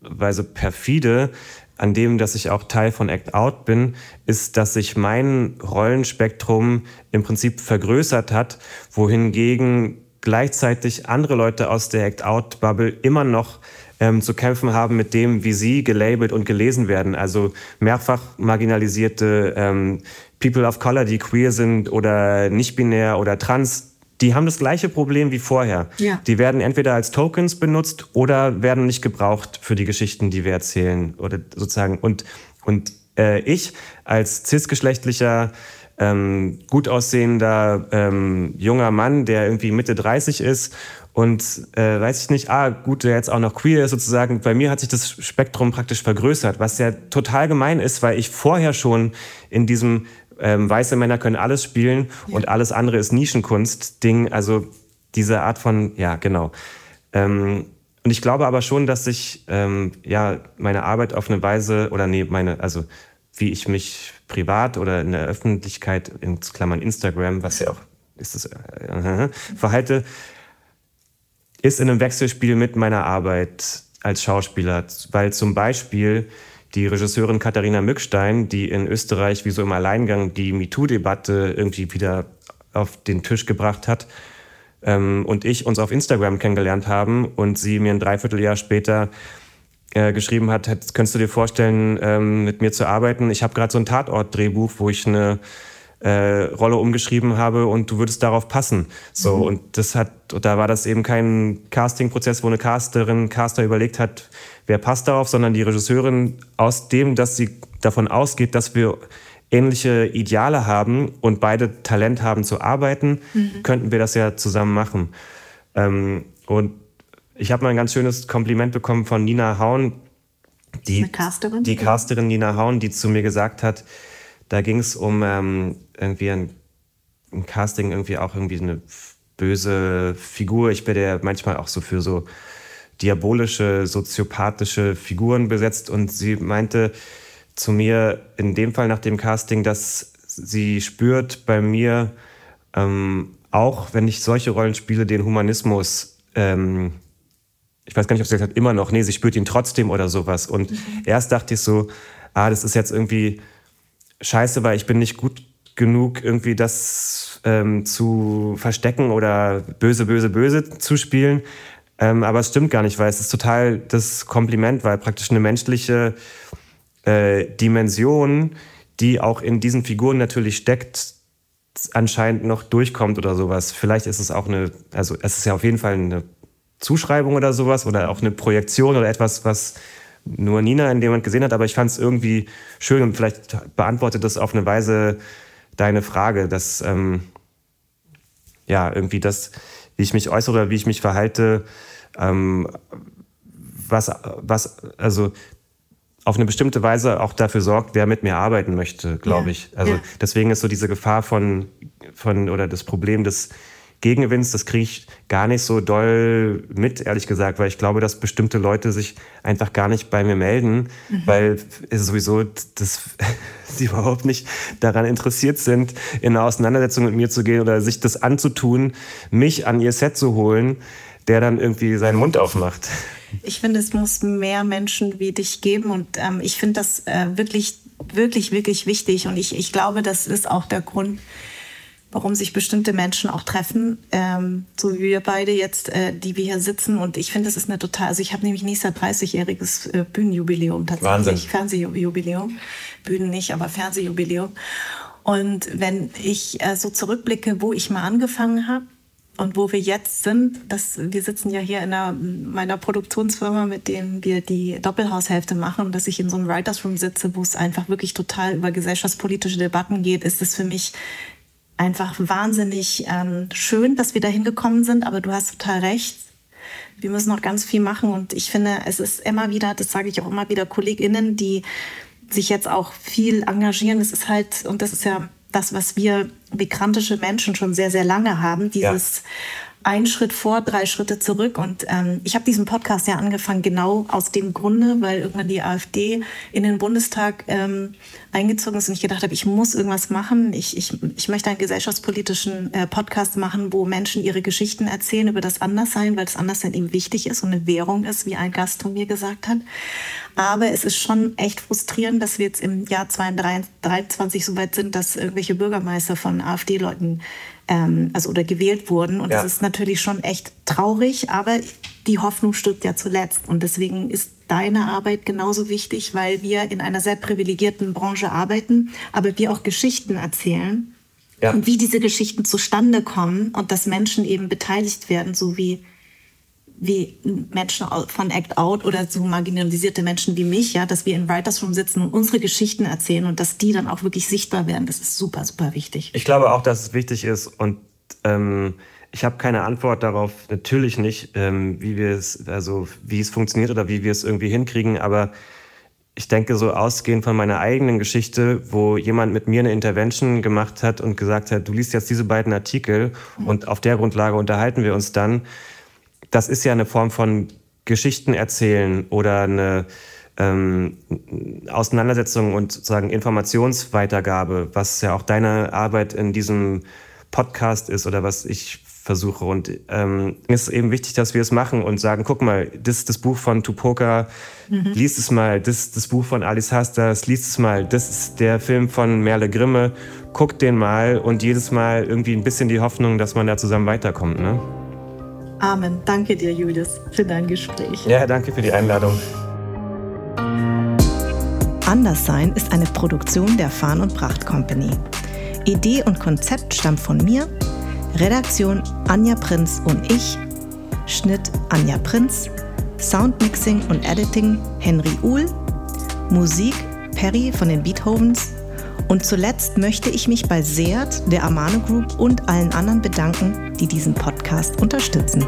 Weise perfide an dem, dass ich auch Teil von Act Out bin, ist, dass sich mein Rollenspektrum im Prinzip vergrößert hat, wohingegen gleichzeitig andere Leute aus der Act Out Bubble immer noch ähm, zu kämpfen haben mit dem, wie sie gelabelt und gelesen werden. Also mehrfach marginalisierte ähm, People of Color, die queer sind oder nicht binär oder trans, die haben das gleiche Problem wie vorher. Ja. Die werden entweder als Tokens benutzt oder werden nicht gebraucht für die Geschichten, die wir erzählen oder sozusagen. Und, und äh, ich als cisgeschlechtlicher ähm, gut aussehender ähm, junger Mann, der irgendwie Mitte 30 ist und äh, weiß ich nicht, ah, gut, der jetzt auch noch queer ist sozusagen. Bei mir hat sich das Spektrum praktisch vergrößert, was ja total gemein ist, weil ich vorher schon in diesem ähm, weiße Männer können alles spielen ja. und alles andere ist Nischenkunst-Ding, also diese Art von, ja, genau. Ähm, und ich glaube aber schon, dass ich ähm, ja meine Arbeit auf eine Weise oder nee, meine, also wie ich mich privat oder in der Öffentlichkeit, in Klammern Instagram, was ja auch ist das, äh, (laughs) verhalte, ist in einem Wechselspiel mit meiner Arbeit als Schauspieler, weil zum Beispiel die Regisseurin Katharina Mückstein, die in Österreich wie so im Alleingang die MeToo-Debatte irgendwie wieder auf den Tisch gebracht hat, ähm, und ich uns auf Instagram kennengelernt haben und sie mir ein Dreivierteljahr später äh, geschrieben hat, könntest du dir vorstellen, ähm, mit mir zu arbeiten? Ich habe gerade so ein Tatort-Drehbuch, wo ich eine äh, Rolle umgeschrieben habe und du würdest darauf passen. So, mhm. und das hat, da war das eben kein Casting-Prozess, wo eine Casterin, Caster überlegt hat, wer passt darauf, sondern die Regisseurin aus dem, dass sie davon ausgeht, dass wir ähnliche Ideale haben und beide Talent haben zu arbeiten, mhm. könnten wir das ja zusammen machen. Ähm, und ich habe mal ein ganz schönes Kompliment bekommen von Nina Haun, die, Casterin? die Casterin Nina Haun, die zu mir gesagt hat, da ging es um ähm, irgendwie ein, ein, Casting, irgendwie auch irgendwie eine böse Figur. Ich bin ja manchmal auch so für so diabolische, soziopathische Figuren besetzt. Und sie meinte zu mir in dem Fall nach dem Casting, dass sie spürt bei mir, ähm, auch wenn ich solche Rollen spiele, den Humanismus. Ähm, ich weiß gar nicht, ob sie gesagt hat, immer noch, nee, sie spürt ihn trotzdem oder sowas. Und mhm. erst dachte ich so, ah, das ist jetzt irgendwie scheiße, weil ich bin nicht gut genug, irgendwie das ähm, zu verstecken oder böse, böse, böse zu spielen. Ähm, aber es stimmt gar nicht, weil es ist total das Kompliment, weil praktisch eine menschliche äh, Dimension, die auch in diesen Figuren natürlich steckt, anscheinend noch durchkommt oder sowas. Vielleicht ist es auch eine, also es ist ja auf jeden Fall eine Zuschreibung oder sowas oder auch eine Projektion oder etwas, was nur Nina in dem Moment gesehen hat, aber ich fand es irgendwie schön und vielleicht beantwortet das auf eine Weise deine Frage, dass ähm, ja irgendwie das wie ich mich äußere oder wie ich mich verhalte, ähm, was, was, also auf eine bestimmte Weise auch dafür sorgt, wer mit mir arbeiten möchte, glaube ja, ich. Also ja. deswegen ist so diese Gefahr von, von oder das Problem des Gegengewinns, das kriege ich gar nicht so doll mit, ehrlich gesagt, weil ich glaube, dass bestimmte Leute sich einfach gar nicht bei mir melden, mhm. weil es sowieso das, (laughs) sie überhaupt nicht daran interessiert sind, in eine Auseinandersetzung mit mir zu gehen oder sich das anzutun, mich an ihr Set zu holen, der dann irgendwie seinen Mund aufmacht. Ich finde, es muss mehr Menschen wie dich geben und ähm, ich finde das äh, wirklich, wirklich, wirklich wichtig und ich, ich glaube, das ist auch der Grund, warum sich bestimmte Menschen auch treffen, ähm, so wie wir beide jetzt, äh, die wir hier sitzen. Und ich finde, das ist eine total, also ich habe nämlich nächstes Jahr 30-jähriges äh, Bühnenjubiläum tatsächlich. Wahnsinn. Fernsehjubiläum. Bühnen nicht, aber Fernsehjubiläum. Und wenn ich äh, so zurückblicke, wo ich mal angefangen habe, und wo wir jetzt sind, das, wir sitzen ja hier in einer, meiner Produktionsfirma, mit dem wir die Doppelhaushälfte machen, dass ich in so einem Writers Room sitze, wo es einfach wirklich total über gesellschaftspolitische Debatten geht, ist es für mich einfach wahnsinnig ähm, schön, dass wir da hingekommen sind, aber du hast total recht. Wir müssen noch ganz viel machen und ich finde, es ist immer wieder, das sage ich auch immer wieder, KollegInnen, die sich jetzt auch viel engagieren. Es ist halt, und das ist ja das, was wir migrantische Menschen schon sehr, sehr lange haben, dieses ein Schritt vor, drei Schritte zurück. Und ähm, ich habe diesen Podcast ja angefangen genau aus dem Grunde, weil irgendwann die AfD in den Bundestag ähm, eingezogen ist und ich gedacht habe, ich muss irgendwas machen. Ich, ich, ich möchte einen gesellschaftspolitischen äh, Podcast machen, wo Menschen ihre Geschichten erzählen über das Anderssein, weil das Anderssein eben wichtig ist und eine Währung ist, wie ein Gast von mir gesagt hat. Aber es ist schon echt frustrierend, dass wir jetzt im Jahr 2023 so weit sind, dass irgendwelche Bürgermeister von AfD-Leuten ähm, also oder gewählt wurden. Und ja. das ist natürlich schon echt traurig, aber die Hoffnung stirbt ja zuletzt. Und deswegen ist deine Arbeit genauso wichtig, weil wir in einer sehr privilegierten Branche arbeiten, aber wir auch Geschichten erzählen. Ja. Und wie diese Geschichten zustande kommen und dass Menschen eben beteiligt werden, so wie wie Menschen von Act Out oder so marginalisierte Menschen wie mich, ja, dass wir in Writers Room sitzen und unsere Geschichten erzählen und dass die dann auch wirklich sichtbar werden. Das ist super, super wichtig. Ich glaube auch, dass es wichtig ist und ähm, ich habe keine Antwort darauf, natürlich nicht, ähm, wie wir es, also wie es funktioniert oder wie wir es irgendwie hinkriegen, aber ich denke so ausgehend von meiner eigenen Geschichte, wo jemand mit mir eine Intervention gemacht hat und gesagt hat, du liest jetzt diese beiden Artikel mhm. und auf der Grundlage unterhalten wir uns dann das ist ja eine Form von Geschichten erzählen oder eine ähm, Auseinandersetzung und sozusagen Informationsweitergabe, was ja auch deine Arbeit in diesem Podcast ist oder was ich versuche. Und ähm, ist eben wichtig, dass wir es machen und sagen, guck mal, das ist das Buch von Tupoka, mhm. liest es mal, das ist das Buch von Alice Hastas, liest es mal, das ist der Film von Merle Grimme, guck den mal und jedes Mal irgendwie ein bisschen die Hoffnung, dass man da zusammen weiterkommt. Ne? Amen. Danke dir, Julius, für dein Gespräch. Ja, danke für die Einladung. Anderssein ist eine Produktion der Farn und Pracht Company. Idee und Konzept stammt von mir, Redaktion Anja Prinz und ich, Schnitt Anja Prinz, Soundmixing und Editing Henry Uhl, Musik Perry von den Beethovens und zuletzt möchte ich mich bei Seat, der Amano Group und allen anderen bedanken, die diesen Podcast unterstützen.